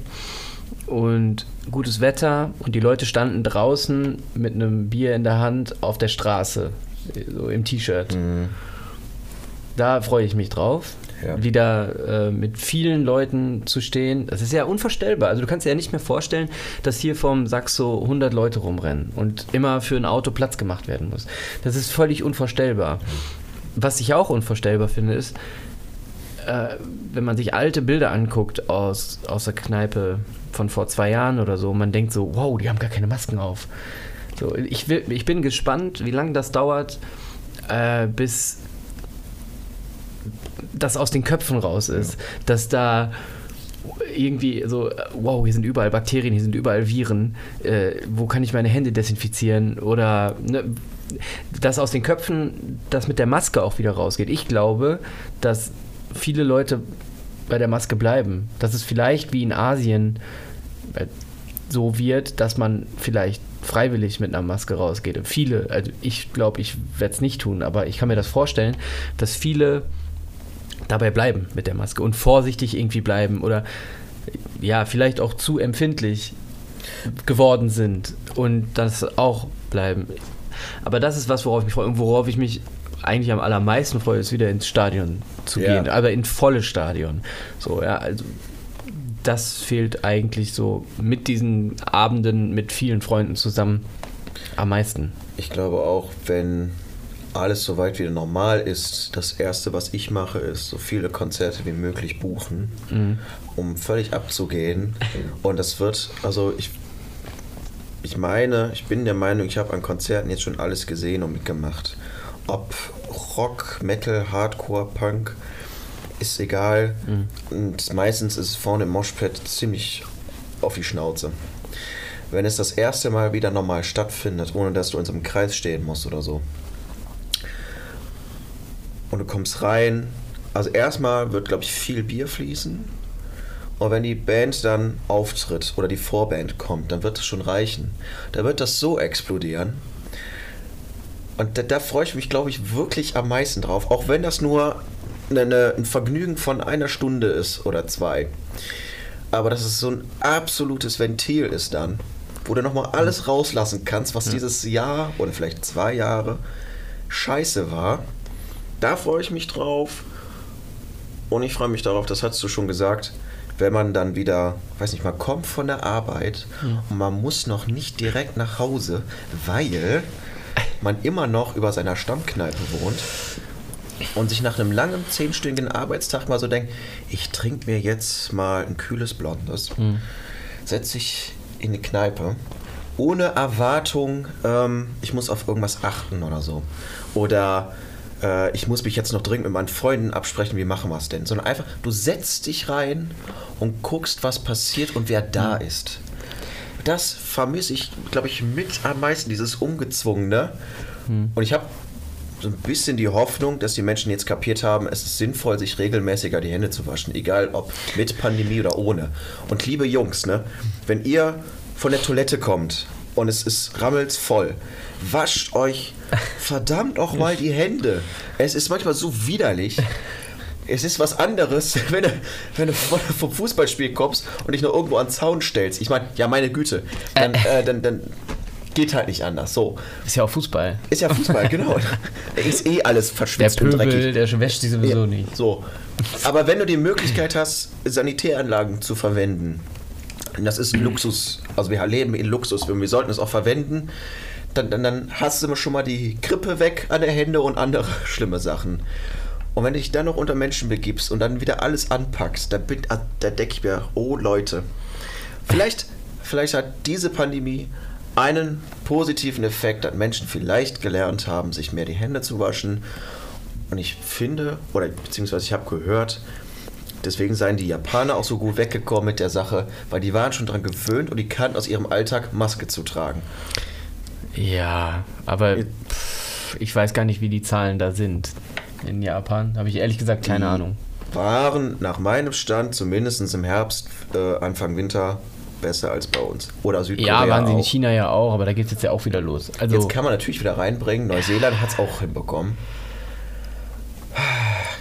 und gutes Wetter und die Leute standen draußen mit einem Bier in der Hand auf der Straße, so im T-Shirt. Mhm. Da freue ich mich drauf. Ja. Wieder äh, mit vielen Leuten zu stehen. Das ist ja unvorstellbar. Also du kannst dir ja nicht mehr vorstellen, dass hier vom Saxo 100 Leute rumrennen und immer für ein Auto Platz gemacht werden muss. Das ist völlig unvorstellbar. Was ich auch unvorstellbar finde, ist, äh, wenn man sich alte Bilder anguckt aus, aus der Kneipe von vor zwei Jahren oder so, man denkt so, wow, die haben gar keine Masken auf. So, ich, will, ich bin gespannt, wie lange das dauert, äh, bis das aus den Köpfen raus ist. Dass da irgendwie so, wow, hier sind überall Bakterien, hier sind überall Viren, äh, wo kann ich meine Hände desinfizieren? Oder ne, dass aus den Köpfen das mit der Maske auch wieder rausgeht. Ich glaube, dass viele Leute bei der Maske bleiben. Dass es vielleicht wie in Asien äh, so wird, dass man vielleicht freiwillig mit einer Maske rausgeht. Viele, also ich glaube, ich werde es nicht tun, aber ich kann mir das vorstellen, dass viele dabei bleiben mit der Maske und vorsichtig irgendwie bleiben oder ja, vielleicht auch zu empfindlich geworden sind und das auch bleiben. Aber das ist was, worauf ich mich freue und worauf ich mich eigentlich am allermeisten freue, ist wieder ins Stadion zu Ja. gehen, aber in volles Stadion. So, ja, also das fehlt eigentlich so mit diesen Abenden mit vielen Freunden zusammen am meisten. Ich glaube auch, wenn alles soweit wieder normal ist, das erste, was ich mache, ist so viele Konzerte wie möglich buchen, Mhm. um völlig abzugehen. Und das wird, also ich, ich meine, ich bin der Meinung, ich habe an Konzerten jetzt schon alles gesehen und mitgemacht. Ob Rock, Metal, Hardcore, Punk, ist egal. Und meistens ist es vorne im Moshpad ziemlich auf die Schnauze. Wenn es das erste Mal wieder normal stattfindet, ohne dass du in so einem Kreis stehen musst oder so. Und du kommst rein. Also erstmal wird, glaube ich, viel Bier fließen. Und wenn die Band dann auftritt oder die Vorband kommt, dann wird es schon reichen. Da wird das so explodieren. Und da, da freue ich mich, glaube ich, wirklich am meisten drauf. Auch wenn das nur eine, ein Vergnügen von einer Stunde ist oder zwei. Aber dass es so ein absolutes Ventil ist dann, wo du nochmal alles rauslassen kannst, was dieses Jahr oder vielleicht zwei Jahre scheiße war. Da freue ich mich drauf. Und ich freue mich darauf, das hast du schon gesagt, wenn man dann wieder, weiß nicht, man kommt von der Arbeit und man muss noch nicht direkt nach Hause, weil man immer noch über seiner Stammkneipe wohnt und sich nach einem langen zehnstündigen Arbeitstag mal so denkt, ich trinke mir jetzt mal ein kühles Blondes, mhm. setze sich in die Kneipe ohne Erwartung, ähm, ich muss auf irgendwas achten oder so. Oder äh, ich muss mich jetzt noch dringend mit meinen Freunden absprechen, wie machen wir es denn? Sondern einfach, du setzt dich rein und guckst, was passiert und wer da mhm. ist. Das vermisse ich, glaube ich, mit am meisten, dieses Ungezwungene. Mhm. Und ich habe so ein bisschen die Hoffnung, dass die Menschen jetzt kapiert haben, es ist sinnvoll, sich regelmäßiger die Hände zu waschen, egal ob mit Pandemie oder ohne. Und liebe Jungs, ne, wenn ihr von der Toilette kommt und es ist rammelsvoll, wascht euch verdammt auch mal die Hände. Es ist manchmal so widerlich. Es ist was anderes, wenn du, wenn du vom Fußballspiel kommst und dich noch irgendwo an den Zaun stellst. Ich meine, ja, meine Güte. Dann, äh, dann, dann geht halt nicht anders. So. Ist ja auch Fußball. Ist ja Fußball, genau. ist eh alles verschwitzt der Pöbel, und dreckig. Der wäscht sich sowieso ja, nicht. So. Aber wenn du die Möglichkeit hast, Sanitäranlagen zu verwenden, das ist Luxus, also wir leben in Luxus, wir sollten es auch verwenden, dann, dann, dann hast du schon mal die Grippe weg an der Hände und andere schlimme Sachen. Und wenn du dich dann noch unter Menschen begibst und dann wieder alles anpackst, da, ah, da denke ich mir, oh Leute, vielleicht, vielleicht hat diese Pandemie einen positiven Effekt, dass Menschen vielleicht gelernt haben, sich mehr die Hände zu waschen. Und ich finde, oder beziehungsweise ich habe gehört, deswegen seien die Japaner auch so gut weggekommen mit der Sache, weil die waren schon daran gewöhnt und die kannten aus ihrem Alltag Maske zu tragen. Ja, aber pff, ich weiß gar nicht, wie die Zahlen da sind in Japan. Habe ich ehrlich gesagt keine die Ahnung. Waren nach meinem Stand zumindest im Herbst, äh, Anfang Winter besser als bei uns. Oder Südkorea. Ja, waren sie in China ja auch, aber da geht es jetzt ja auch wieder los. Also jetzt kann man natürlich wieder reinbringen. Neuseeland hat es auch hinbekommen.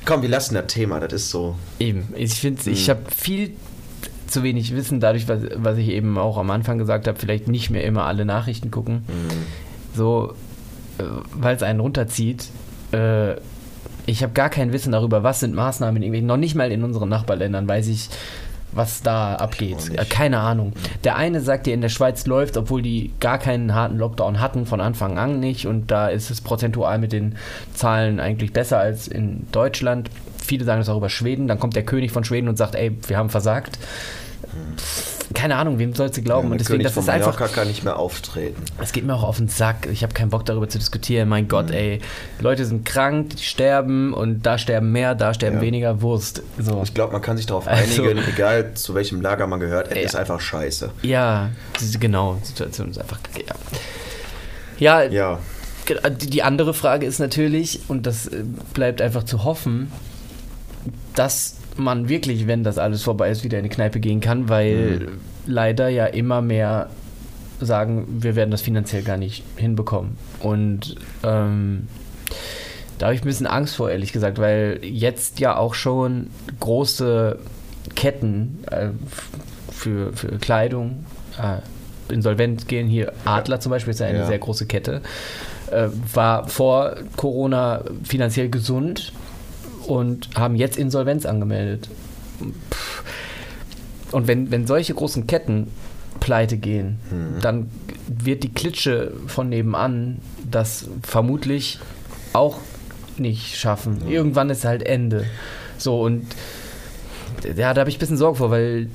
Komm, wir lassen das Thema, das ist so. Eben, ich finde, hm. ich habe viel zu wenig Wissen, dadurch, was, was ich eben auch am Anfang gesagt habe, vielleicht nicht mehr immer alle Nachrichten gucken. Mhm. So, äh, weil es einen runterzieht. Äh, ich habe gar kein Wissen darüber, was sind Maßnahmen in irgendwelchen, noch nicht mal in unseren Nachbarländern weiß ich, was da abgeht. Keine Ahnung. Der eine sagt dir, in der Schweiz läuft, obwohl die gar keinen harten Lockdown hatten, von Anfang an nicht. Und da ist es prozentual mit den Zahlen eigentlich besser als in Deutschland. Viele sagen das auch über Schweden. Dann kommt der König von Schweden und sagt, ey, wir haben versagt. Keine Ahnung, wem soll sie glauben? Ja, und deswegen, König das ist einfach. kann nicht mehr auftreten. Es geht mir auch auf den Sack. Ich habe keinen Bock darüber zu diskutieren. Mein Gott, mhm. ey, Leute sind krank, die sterben und da sterben mehr, da sterben ja. weniger. Wurst. So. Ich glaube, man kann sich darauf also, einigen, egal zu welchem Lager man gehört. Es ist einfach scheiße. Ja, genau. Die Situation ist einfach. Ja. Ja. ja. Die andere Frage ist natürlich, und das äh, bleibt einfach zu hoffen, dass man wirklich, wenn das alles vorbei ist, wieder in die Kneipe gehen kann, weil mhm. leider ja immer mehr sagen, wir werden das finanziell gar nicht hinbekommen. Und ähm, da habe ich ein bisschen Angst vor, ehrlich gesagt, weil jetzt ja auch schon große Ketten äh, für, für Kleidung äh, insolvent gehen. Hier Adler zum Beispiel ist ja eine ja. sehr große Kette. Äh, war vor Corona finanziell gesund, und haben jetzt Insolvenz angemeldet. Und wenn, wenn solche großen Ketten pleite gehen, hm. dann wird die Klitsche von nebenan das vermutlich auch nicht schaffen. Irgendwann ist halt Ende. So und ja, da habe ich ein bisschen Sorge vor, weil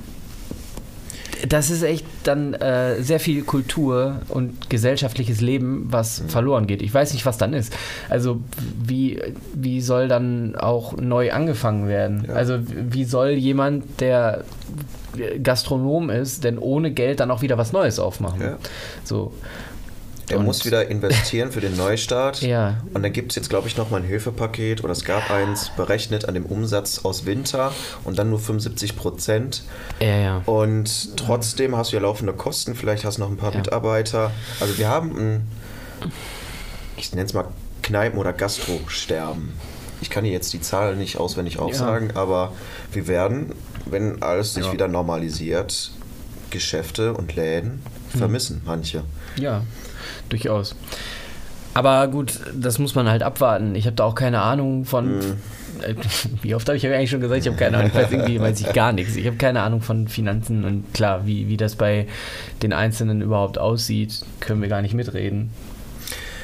das ist echt dann äh, sehr viel Kultur und gesellschaftliches Leben, was mhm. verloren geht. Ich weiß nicht, was dann ist. Also wie, wie soll dann auch neu angefangen werden? Ja. Also wie soll jemand, der Gastronom ist, denn ohne Geld dann auch wieder was Neues aufmachen? Ja. So. Der und muss wieder investieren für den Neustart. ja. Und dann gibt es jetzt, glaube ich, nochmal ein Hilfepaket oder es gab eins berechnet an dem Umsatz aus Winter und dann nur 75 Prozent. Ja, ja. Und trotzdem hast du ja laufende Kosten, vielleicht hast du noch ein paar ja. Mitarbeiter. Also wir haben ein, ich nenne es mal Kneipen- oder Gastro-Sterben. Ich kann hier jetzt die Zahlen nicht auswendig aufsagen, ja. aber wir werden, wenn alles sich wieder normalisiert, Geschäfte und Läden vermissen, manche. Ja durchaus. Aber gut, das muss man halt abwarten. Ich habe da auch keine Ahnung von. Mhm. Wie oft habe ich eigentlich schon gesagt, ich habe keine Ahnung. Ich weiß irgendwie weiß ich gar nichts. Ich habe keine Ahnung von Finanzen und klar, wie, wie das bei den Einzelnen überhaupt aussieht, können wir gar nicht mitreden.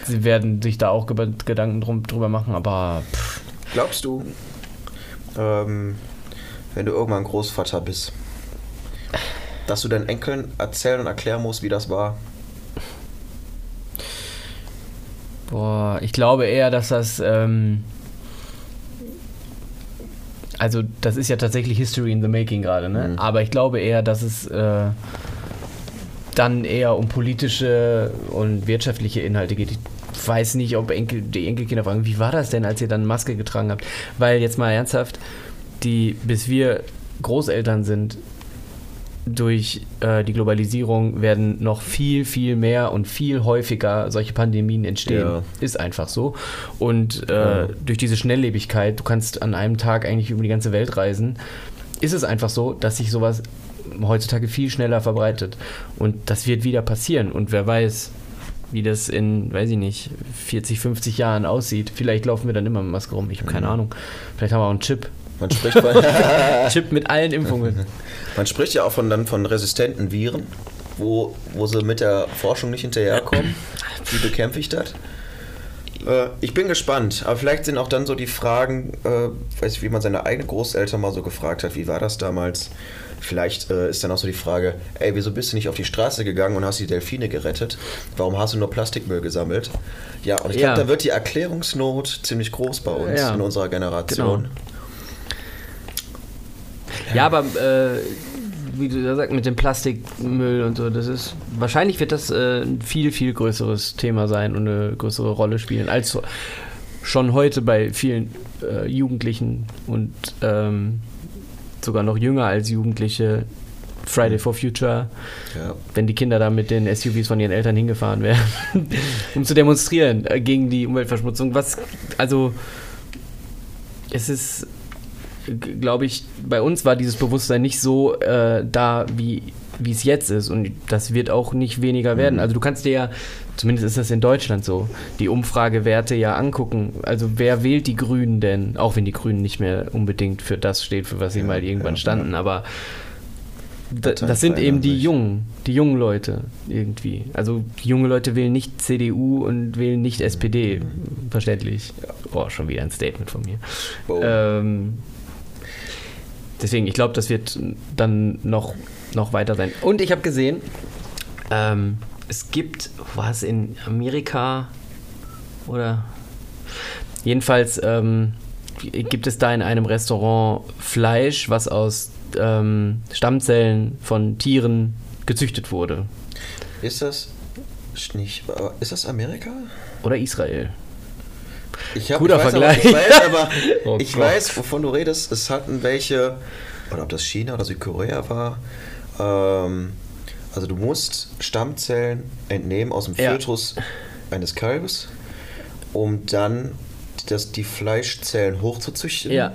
sie werden sich da auch Gedanken drum, drüber machen, aber. Pff. Glaubst du, ähm, wenn du irgendwann Großvater bist, dass du deinen Enkeln erzählen und erklären musst, wie das war? Boah, ich glaube eher, dass das. Ähm, also, das ist ja tatsächlich History in the Making gerade, ne? Mhm. Aber ich glaube eher, dass es. Äh, dann eher um politische und wirtschaftliche Inhalte geht. Ich weiß nicht, ob Enkel, die Enkelkinder fragen, wie war das denn, als ihr dann Maske getragen habt? Weil jetzt mal ernsthaft, die, bis wir Großeltern sind, durch äh, die Globalisierung werden noch viel, viel mehr und viel häufiger solche Pandemien entstehen. Ja. Ist einfach so. Und äh, ja. durch diese Schnelllebigkeit, du kannst an einem Tag eigentlich über die ganze Welt reisen, ist es einfach so, dass sich sowas heutzutage viel schneller verbreitet. Und das wird wieder passieren. Und wer weiß, wie das in, weiß ich nicht, 40, 50 Jahren aussieht. Vielleicht laufen wir dann immer mit Maske rum. Ich habe keine mhm. Ahnung. Vielleicht haben wir auch einen Chip. Man spricht von Chip mit allen Impfungen. Man spricht ja auch von, dann von resistenten Viren, wo, wo sie mit der Forschung nicht hinterherkommen. Wie bekämpfe ich das? Äh, ich bin gespannt, aber vielleicht sind auch dann so die Fragen, äh, weiß ich, wie man seine eigenen Großeltern mal so gefragt hat, wie war das damals? Vielleicht äh, ist dann auch so die Frage, ey, wieso bist du nicht auf die Straße gegangen und hast die Delfine gerettet? Warum hast du nur Plastikmüll gesammelt? Ja, und ich ja. glaube, da wird die Erklärungsnot ziemlich groß bei uns ja. in unserer Generation. Genau. Ja, aber äh, wie du da sagst, mit dem Plastikmüll und so, das ist wahrscheinlich wird das äh, ein viel, viel größeres Thema sein und eine größere Rolle spielen als schon heute bei vielen äh, Jugendlichen und ähm, sogar noch jünger als Jugendliche. Friday for Future, ja. wenn die Kinder da mit den SUVs von ihren Eltern hingefahren wären, um zu demonstrieren äh, gegen die Umweltverschmutzung. Was, also, es ist glaube ich, bei uns war dieses Bewusstsein nicht so äh, da, wie wie es jetzt ist. Und das wird auch nicht weniger werden. Mhm. Also du kannst dir ja, zumindest ist das in Deutschland so, die Umfragewerte ja angucken. Also wer wählt die Grünen denn? Auch wenn die Grünen nicht mehr unbedingt für das steht, für was sie ja, mal irgendwann ja, standen. Ja. Aber das, das sind eben die Jungen, die jungen Leute irgendwie. Also junge Leute wählen nicht CDU und wählen nicht SPD. Mhm. Verständlich. Boah, schon wieder ein Statement von mir. Ähm, deswegen, ich glaube, das wird dann noch, noch weiter sein. Und ich habe gesehen, ähm, es gibt, was in Amerika oder jedenfalls ähm, gibt es da in einem Restaurant Fleisch, was aus ähm, Stammzellen von Tieren gezüchtet wurde. Ist das nicht, ist das Amerika? Oder Israel? Ich hab, Guter ich Vergleich. Aber, ich weiß, aber oh ich weiß, wovon du redest. Es hatten welche, oder ob das China oder Südkorea war. Ähm, also du musst Stammzellen entnehmen aus dem ja. Fötus eines Kalbes, um dann das, die Fleischzellen hochzuzüchten. Ja.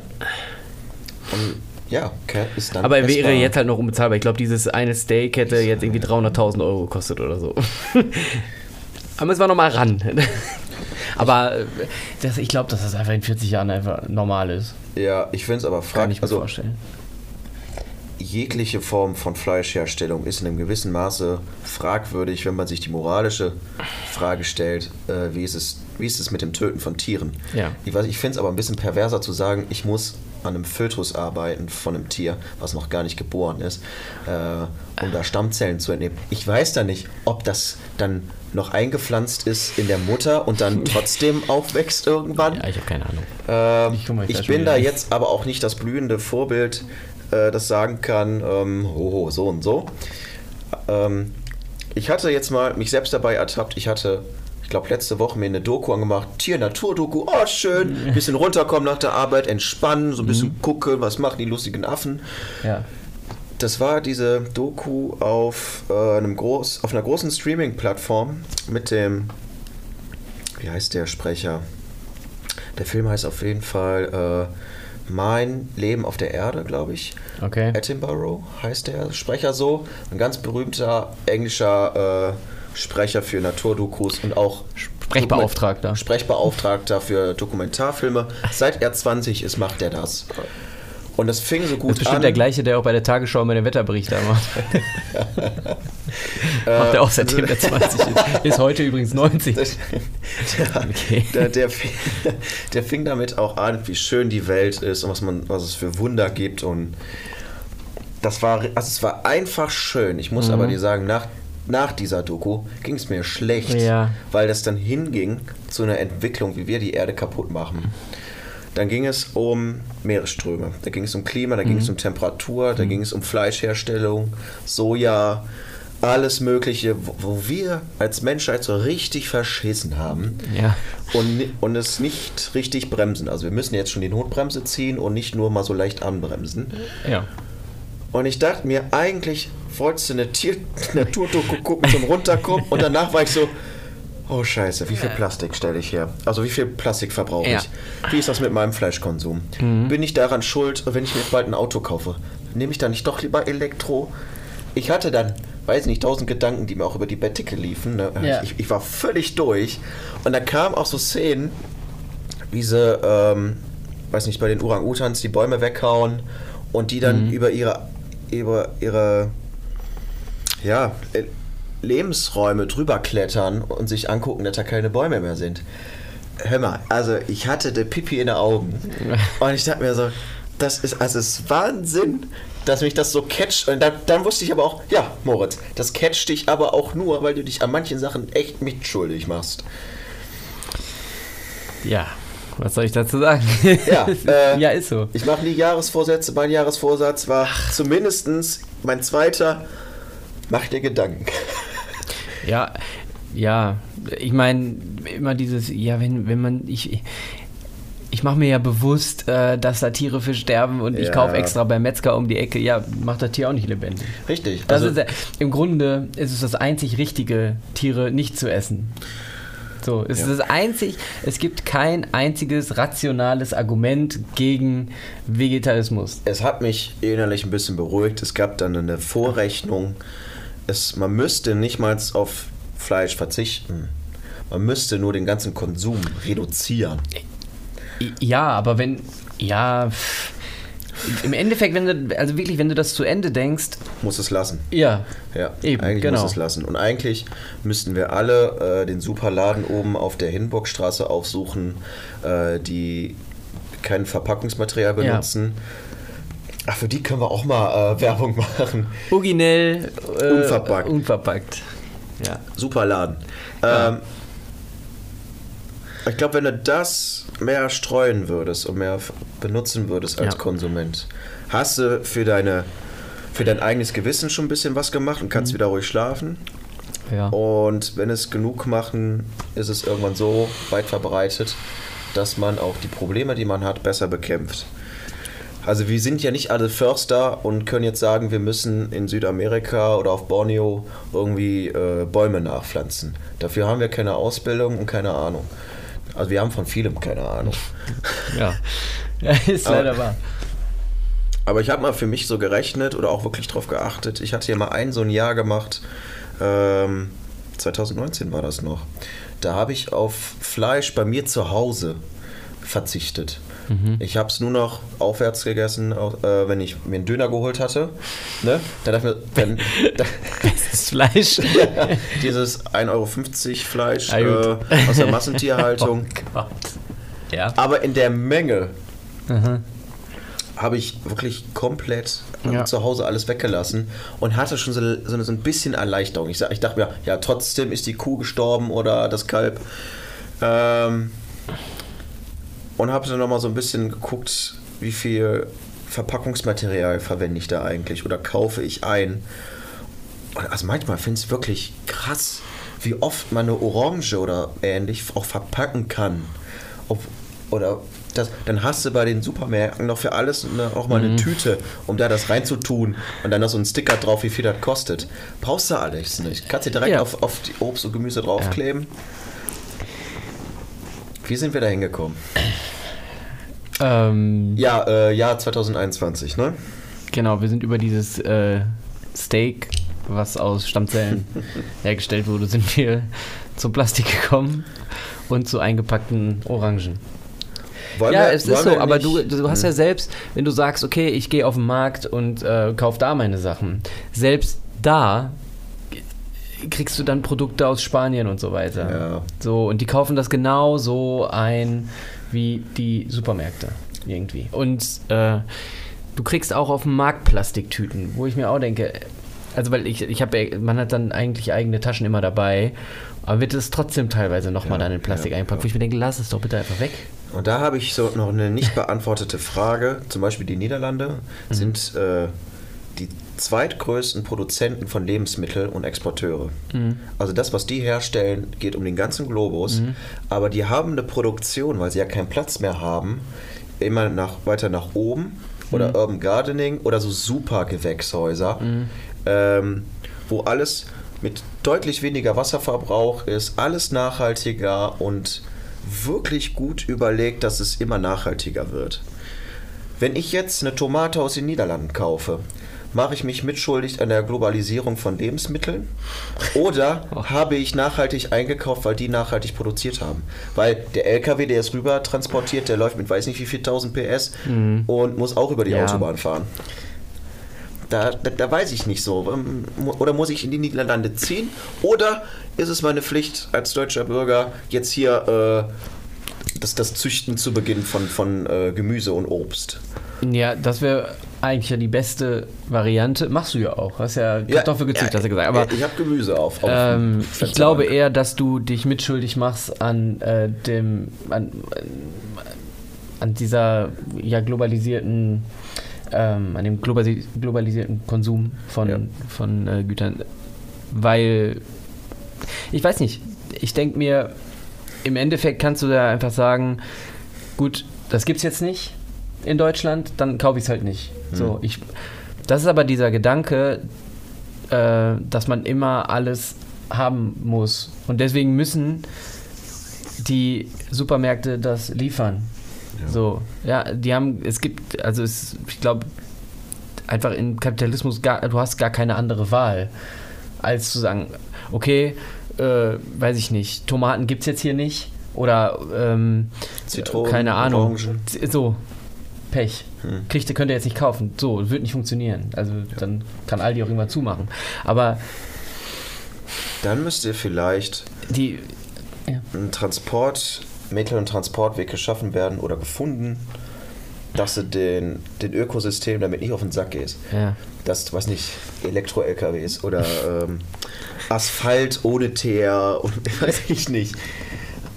Und ja, ist dann. Aber er wäre jetzt halt noch unbezahlbar. Ich glaube, dieses eine Steak hätte jetzt irgendwie 300.000 Euro gekostet oder so. Aber es war nochmal ran. Aber äh, das, ich glaube, dass das einfach in 40 Jahren einfach normal ist. Ja, ich finde es aber fraglich. Kann ich mir also, vorstellen. Jegliche Form von Fleischherstellung ist in einem gewissen Maße fragwürdig, wenn man sich die moralische Frage stellt, äh, wie, ist es, wie ist es mit dem Töten von Tieren? Ja. Ich, ich finde es aber ein bisschen perverser zu sagen, ich muss an einem Fötus arbeiten von einem Tier, was noch gar nicht geboren ist, äh, um da Stammzellen zu entnehmen. Ich weiß da nicht, ob das dann noch eingepflanzt ist in der Mutter und dann trotzdem aufwächst irgendwann. Ja, ich habe keine Ahnung. Ähm, ich, ich bin da jetzt aber auch nicht das blühende Vorbild, äh, das sagen kann, ähm, oh, so und so. Ähm, ich hatte jetzt mal mich selbst dabei ertappt, ich hatte ich glaube, letzte Woche mir eine Doku angemacht. Tier-Natur-Doku, oh schön. Ein bisschen runterkommen nach der Arbeit, entspannen, so ein bisschen mhm. gucken, was machen die lustigen Affen. Ja. Das war diese Doku auf, äh, einem groß, auf einer großen Streaming-Plattform mit dem, wie heißt der Sprecher? Der Film heißt auf jeden Fall äh, Mein Leben auf der Erde, glaube ich. Okay. Attenborough heißt der Sprecher so. Ein ganz berühmter englischer äh, Sprecher für Naturdokus und auch Sprechbeauftragter. Sprechbeauftragter für Dokumentarfilme. Seit er 20 ist, macht er das. Und das fing so gut an. Das ist bestimmt an. der gleiche, der auch bei der Tagesschau immer den Wetterbericht da macht. macht er auch seitdem er 20 ist. Ist heute übrigens 90. Das, der, Okay. der, der, fing, der fing damit auch an, wie schön die Welt ist und was, man, was es für Wunder gibt. Und das war, also es war einfach schön. Ich muss Mhm. aber dir sagen, nach, nach dieser Doku ging es mir schlecht, Ja. weil das dann hinging zu einer Entwicklung, wie wir die Erde kaputt machen. Dann ging es um Meeresströme, da ging es um Klima, da ging Mhm. es um Temperatur, da ging es um Fleischherstellung, Soja, alles Mögliche, wo, wo wir als Menschheit so richtig verschissen haben Ja. und, und es nicht richtig bremsen. Also wir müssen jetzt schon die Notbremse ziehen und nicht nur mal so leicht anbremsen. Ja. Und ich dachte mir, eigentlich wolltest du eine Tier Naturdoku gucken zum Runterkommen und danach war ich so, oh scheiße, wie viel Plastik stelle ich her? Also wie viel Plastik verbrauche Ja. ich? Wie ist das mit meinem Fleischkonsum? Bin ich daran schuld, wenn ich mir bald ein Auto kaufe? Nehme ich dann nicht doch lieber Elektro? Ich hatte dann, weiß nicht, tausend Gedanken, die mir auch über die Bettdecke liefen. Ne? Ja. Ich, ich war völlig durch. Und da kamen auch so Szenen, wie sie, ähm, weiß nicht, bei den Orang-Utans die Bäume weghauen und die dann über ihre, über ihre, ja, äh, Lebensräume drüber klettern und sich angucken, dass da keine Bäume mehr sind. Hör mal, also ich hatte die Pipi in den Augen und ich dachte mir so, das ist, also es ist Wahnsinn, dass mich das so catcht. Und dann, dann wusste ich aber auch, ja, Moritz, das catcht dich aber auch nur, weil du dich an manchen Sachen echt mitschuldig machst. Ja. Was soll ich dazu sagen? Ja, äh, ja, ist so. Ich mache nie Jahresvorsätze. Mein Jahresvorsatz war zumindestens mein zweiter, mach dir Gedanken. Ja, ja. Ich meine, immer dieses, ja, wenn, wenn man, ich, ich mache mir ja bewusst, äh, dass da Tiere für sterben und ich Ja. kaufe extra beim Metzger um die Ecke. Ja, macht das Tier auch nicht lebendig. Richtig. Also, ist, Im Grunde ist es das einzig Richtige, Tiere nicht zu essen. So, es Ja. ist das einzig, es gibt kein einziges rationales Argument gegen Vegetarismus. es hat mich innerlich ein bisschen beruhigt. Es gab dann eine Vorrechnung. Es, man müsste nicht mal auf Fleisch verzichten. Man müsste nur den ganzen Konsum reduzieren. Ja, aber wenn, ja, im Endeffekt, wenn du, also wirklich, wenn du das zu Ende denkst, Muss es lassen. ja, Ja, Eben, eigentlich genau. muss es lassen. Und eigentlich müssten wir alle äh, den Superladen oben auf der Hinburgstraße aufsuchen, äh, die kein Verpackungsmaterial Ja. Ach, für die können wir auch mal äh, Werbung machen. originell, äh, Unverpackt. unverpackt. Ja. Superladen. Ja. Ähm, ich glaube, wenn du das mehr streuen würdest und mehr benutzen würdest als Ja. Konsument, hast du für deine für dein eigenes Gewissen schon ein bisschen was gemacht und Mhm. kannst wieder ruhig schlafen. ja. Und wenn es genug machen, ist es irgendwann so weit verbreitet, dass man auch die Probleme, die man hat, besser bekämpft. Also wir sind ja nicht alle Förster und können jetzt sagen, wir müssen in Südamerika oder auf Borneo irgendwie äh, Bäume nachpflanzen. Dafür haben wir keine Ausbildung und keine Ahnung. Also wir haben von vielem keine Ahnung. ja. ja. Ist Aber- leider wahr. Aber ich habe mal für mich so gerechnet oder auch wirklich drauf geachtet. Ich hatte ja mal ein so ein Jahr gemacht, ähm, 2019 war das noch. Da habe ich auf Fleisch bei mir zu Hause verzichtet. Ich habe es nur noch aufwärts gegessen, auch, äh, wenn ich mir einen Döner geholt hatte. Ne? Da dachte ich mir, dann, da, Fleisch. dieses 1,50 Euro Fleisch äh, aus der Massentierhaltung. Oh. Ja. Aber in der Menge Aha. habe ich wirklich komplett Ja. zu Hause alles weggelassen und hatte schon so, so, so ein bisschen Erleichterung. Ich, ich dachte mir, ja, trotzdem ist die Kuh gestorben oder das Kalb. Ähm, und habe dann nochmal so ein bisschen geguckt, wie viel Verpackungsmaterial verwende ich da eigentlich oder kaufe ich ein. Und also manchmal finde ich es wirklich krass, wie oft man eine Orange oder ähnlich auch verpacken kann. Ob, oder das, dann hast du bei den Supermärkten noch für alles eine, auch mal eine Tüte, um da das reinzutun und dann noch so ein Sticker drauf, wie viel das kostet. Brauchst du alles nicht. Kannst du direkt Ja. auf, auf die Obst und Gemüse draufkleben. Wie sind wir da hingekommen? Ähm, Ja, äh, Jahr 2021, ne? genau, wir sind über dieses äh, Steak, was aus Stammzellen hergestellt wurde, sind wir zum Plastik gekommen und zu eingepackten Orangen. Wollen ja, wir- es ist so, aber du, du hast ja Hm. selbst, wenn du sagst, okay, ich gehe auf den Markt und äh, kauf da meine Sachen, selbst da kriegst du dann Produkte aus Spanien und so weiter. Ja. So, und die kaufen das genau so ein wie die Supermärkte irgendwie. Und äh, du kriegst auch auf dem Markt Plastiktüten, wo ich mir auch denke, also weil ich, ich habe, man hat dann eigentlich eigene Taschen immer dabei, aber wird es trotzdem teilweise nochmal Ja, dann in Plastik ja, eingepackt, wo ich mir denke, lass es doch bitte einfach weg. Und da habe ich so noch eine nicht beantwortete Frage. Zum Beispiel die Niederlande Mhm. sind äh, die zweitgrößten Produzenten von Lebensmitteln und Exporteure. Mhm. Also das, was die herstellen, geht um den ganzen Globus. Aber die haben eine Produktion, weil sie ja keinen Platz mehr haben, immer nach, weiter nach oben oder Mhm. Urban Gardening oder so super Gewächshäuser, ähm, wo alles mit deutlich weniger Wasserverbrauch ist, alles nachhaltiger und wirklich gut überlegt, dass es immer nachhaltiger wird. Wenn ich jetzt eine Tomate aus den Niederlanden kaufe, mache ich mich mitschuldig an der Globalisierung von Lebensmitteln? Oder habe ich nachhaltig eingekauft, weil die nachhaltig produziert haben? Weil der LKW, der es rüber transportiert, der läuft mit weiß nicht wie viel 1000 PS und muss auch über die Ja. Autobahn fahren. Da, da, da weiß ich nicht so. Ähm, Oder muss ich in die Niederlande ziehen? Oder ist es meine Pflicht als deutscher Bürger, jetzt hier äh, das, das Züchten zu beginnen von, von äh, Gemüse und Obst? Ja, das wäre eigentlich ja die beste Variante. Machst du ja auch. Hast ja Ja, Kartoffel gezüchtet, ja, hast du gesagt. Aber ich habe Gemüse auf. auf ähm, ich glaube eher, dass du dich mitschuldig machst an äh, dem an, an dieser ja globalisierten ähm, an dem globalisi globalisierten Konsum von, Ja. von äh, Gütern. Weil ich weiß nicht, ich denke mir, im Endeffekt kannst du da einfach sagen, gut, das gibt's jetzt nicht in Deutschland, dann kaufe ich es halt nicht. So, ich, das ist aber dieser Gedanke, äh, dass man immer alles haben muss. Und deswegen müssen die Supermärkte das liefern. So, ja, die haben, es gibt, also es, ich glaube, einfach im Kapitalismus, gar, du hast gar keine andere Wahl, als zu sagen, okay, äh, weiß ich nicht, Tomaten gibt es jetzt hier nicht oder ähm, Zitronen, keine Ahnung. Orangen. So, Pech. Hm. Kriegt, ihr- könnt ihr jetzt nicht kaufen. So, wird nicht funktionieren. Also dann kann Aldi auch irgendwann zumachen. Aber Dann müsst ihr vielleicht die. Ja. ein Transport, Mittel- und Transportweg geschaffen werden oder gefunden, dass du den, den Ökosystem damit nicht auf den Sack gehst. ja. dass, weiß nicht, Elektro-LKWs oder ähm, Asphalt ohne Teer und weiß ich nicht.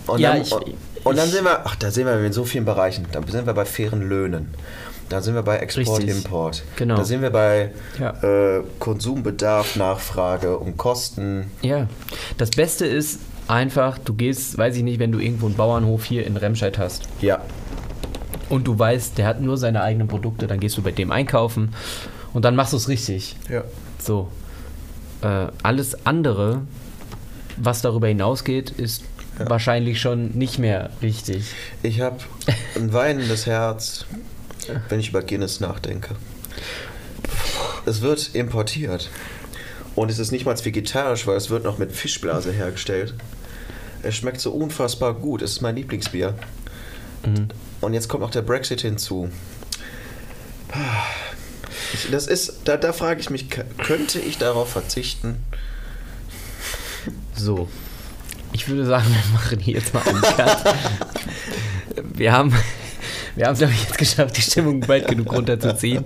Und, Ja, dann, ich- und, dann sind wir, ach, da sind wir in so vielen Bereichen. Da sind wir bei fairen Löhnen. Da sind wir bei Export, Richtig. Import. Genau. Da sind wir bei Ja. äh, Konsumbedarf, Nachfrage und Kosten. Ja, das Beste ist einfach, du gehst, weiß ich nicht, wenn du irgendwo einen Bauernhof hier in Remscheid hast Ja, und du weißt, der hat nur seine eigenen Produkte, dann gehst du bei dem einkaufen und dann machst du es richtig. ja. So. Äh, alles andere, was darüber hinausgeht, ist Ja. wahrscheinlich schon nicht mehr richtig. Ich habe ein weinendes Herz, wenn ich über Guinness nachdenke. Es wird importiert. Und es ist nicht mal vegetarisch, weil es wird noch mit Fischblase hergestellt. Es schmeckt so unfassbar gut. Es ist mein Lieblingsbier. Mhm. Und jetzt kommt noch der Brexit hinzu. Das ist, da, da frage ich mich, könnte ich darauf verzichten? So. Ich würde sagen, wir machen hier jetzt mal einen Cut. wir haben, wir haben es, glaube ich, jetzt geschafft, die Stimmung bald genug runterzuziehen.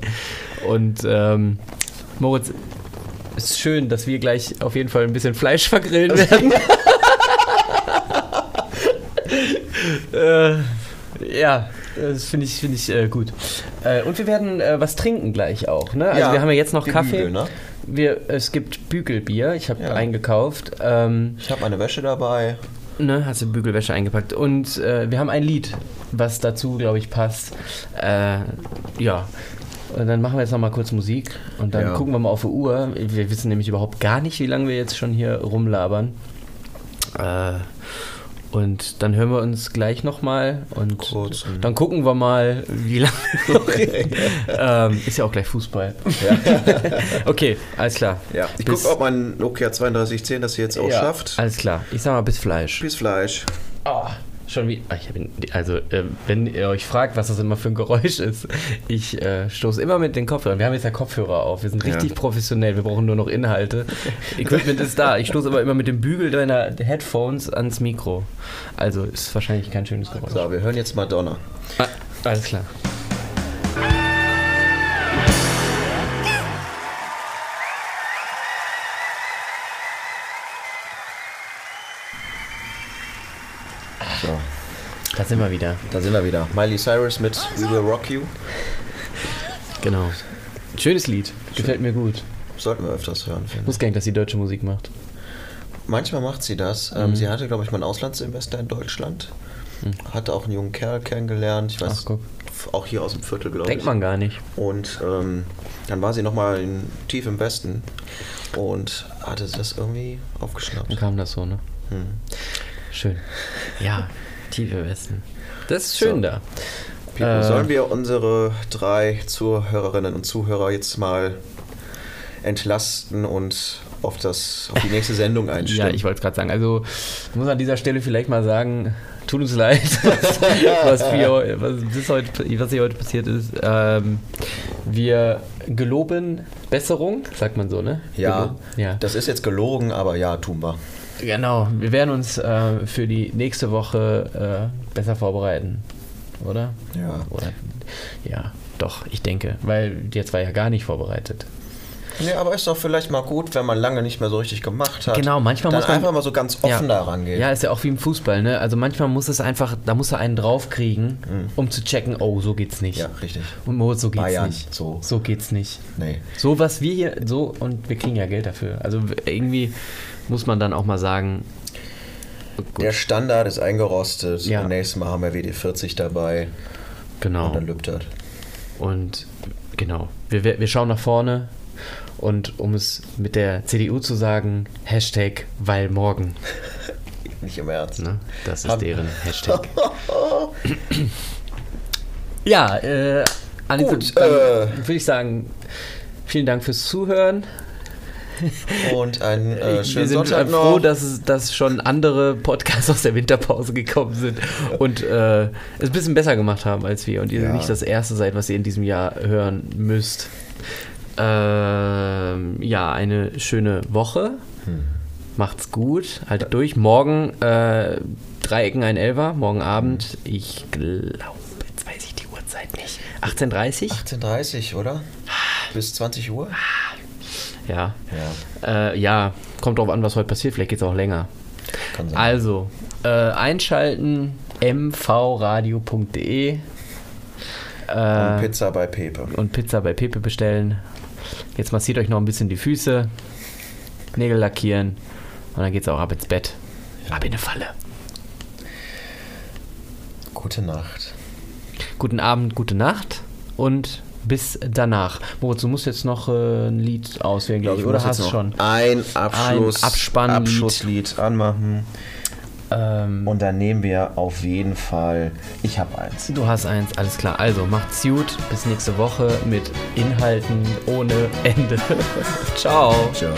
Und ähm, Moritz, es ist schön, dass wir gleich auf jeden Fall ein bisschen Fleisch vergrillen werden. äh, ja, das finde ich, find ich äh, gut. Äh, und wir werden äh, was trinken gleich auch. Ne? Also Ja, wir haben ja jetzt noch Kaffee. ne? Wir, es gibt Bügelbier. Ich habe Ja. eingekauft. Ähm, Ich habe meine Wäsche dabei. Ne, hast du Bügelwäsche eingepackt. Und äh, wir haben ein Lied, was dazu, glaube ich, passt. Äh, ja. Und dann machen wir jetzt noch mal kurz Musik und dann Ja. gucken wir mal auf die Uhr. Wir wissen nämlich überhaupt gar nicht, wie lange wir jetzt schon hier rumlabern. Äh, und dann hören wir uns gleich noch mal und Kurz, mhm. dann gucken wir mal, wie lange ähm, Ist ja auch gleich Fußball. okay, alles klar. Ja. Ich gucke, ob mein Nokia 3210 das jetzt auch Ja, schafft. Alles klar. Ich sag mal bis Fleisch. Bis Fleisch. Oh, Schon wie. ihn, also, äh, wenn ihr euch fragt, was das immer für ein Geräusch ist, ich äh, stoße immer mit den Kopfhörern. Wir haben jetzt ja Kopfhörer auf. Wir sind Ja. richtig professionell. Wir brauchen nur noch Inhalte. Equipment ist da. Ich stoße aber immer mit dem Bügel deiner Headphones ans Mikro. Also ist wahrscheinlich kein schönes Geräusch. So, wir hören jetzt Madonna. Ah, alles klar. Sind wir wieder. da sind wir wieder. Miley Cyrus mit We Will Rock You. Genau. Schönes Lied. Gefällt mir gut. Sollten wir öfters hören, Ich wusste gar nicht, dass sie deutsche Musik macht. Manchmal macht sie das. Mhm. Ähm, sie hatte, glaube ich, mal ein Auslandssemester in Deutschland. Hatte auch einen jungen Kerl kennengelernt. Ich weiß, Mhm. Ach, auch hier aus dem Viertel, glaube ich. Denkt man gar nicht. Und ähm, dann war sie nochmal tief im Westen und hatte das irgendwie aufgeschnappt. Dann kam das so, ne? Hm. Schön. Ja, tiefe Westen. Das ist schön So. da. Äh, sollen wir unsere drei Zuhörerinnen und Zuhörer jetzt mal entlasten und auf, das, auf die nächste Sendung Ja, einstimmen? ich wollte es gerade sagen. Also, ich muss an dieser Stelle vielleicht mal sagen, tut uns leid, was, was, wir, was, bis heute, was hier heute passiert ist. Ähm, wir geloben Besserung, sagt man so, ne? ja, Geloben- ja. das ist jetzt gelogen, aber ja, tun wir. Genau, wir werden uns äh, für die nächste Woche äh, besser vorbereiten, oder? Ja. Oder ja, doch, ich denke, weil jetzt war ja gar nicht vorbereitet. Nee, aber ist doch vielleicht mal gut, wenn man lange nicht mehr so richtig gemacht hat. Genau, manchmal muss man- einfach mal so ganz offen da rangehen. Ja, ist ja auch wie im Fußball, ne? Also manchmal muss es einfach, da muss er einen draufkriegen, um zu checken, oh, so geht's nicht. Ja, richtig. Und Moritz, so geht's Bayern, nicht. so. so geht's nicht. Nee. So was wir hier, so, und wir kriegen ja Geld dafür. Also irgendwie muss man dann auch mal sagen, Der Standard ist eingerostet. Ja. Und nächstes Mal haben wir WD40 dabei. genau. Und dann lübt das. Und genau, wir wir schauen nach vorne und um es mit der CDU zu sagen, Hashtag weil morgen. Nicht im Ernst. Ne? Das ist Hab- deren Hashtag. ja, äh, Anni, Gut, dann äh. würde ich sagen, vielen Dank fürs Zuhören. Und einen äh, wir schönen sind Sonntag äh, froh, noch. dass, es, dass schon andere Podcasts aus der Winterpause gekommen sind und äh, es ein bisschen besser gemacht haben als wir und ihr Ja. nicht das erste seid, was ihr in diesem Jahr hören müsst. Ähm, ja, eine schöne Woche. Hm. Macht's gut, haltet durch. Morgen äh, Dreiecken ein Elfer, morgen Abend. Ich glaube, jetzt weiß ich die Uhrzeit nicht. 18.30 18.30 oder? Bis 20 Uhr? Ja. Ja, Äh, ja, kommt drauf an, was heute passiert. Vielleicht geht's auch länger. kann sein. Also, äh, einschalten mvradio.de Und äh, Pizza bei Pepe. und Pizza bei Pepe bestellen. Jetzt massiert euch noch ein bisschen die Füße, Nägel lackieren und dann geht's auch ab ins Bett. Ab in eine Falle. Gute Nacht. Guten Abend, gute Nacht und bis danach. Moritz, du musst jetzt noch äh, ein Lied auswählen, glaube ich, oder hast du schon? Ein Abschluss, Ein Abspannlied. Abschlusslied anmachen. Ähm, Und dann nehmen wir auf jeden Fall Ich hab eins. du hast eins, alles klar. Also macht's gut, bis nächste Woche mit Inhalten ohne Ende. Ciao. Ciao.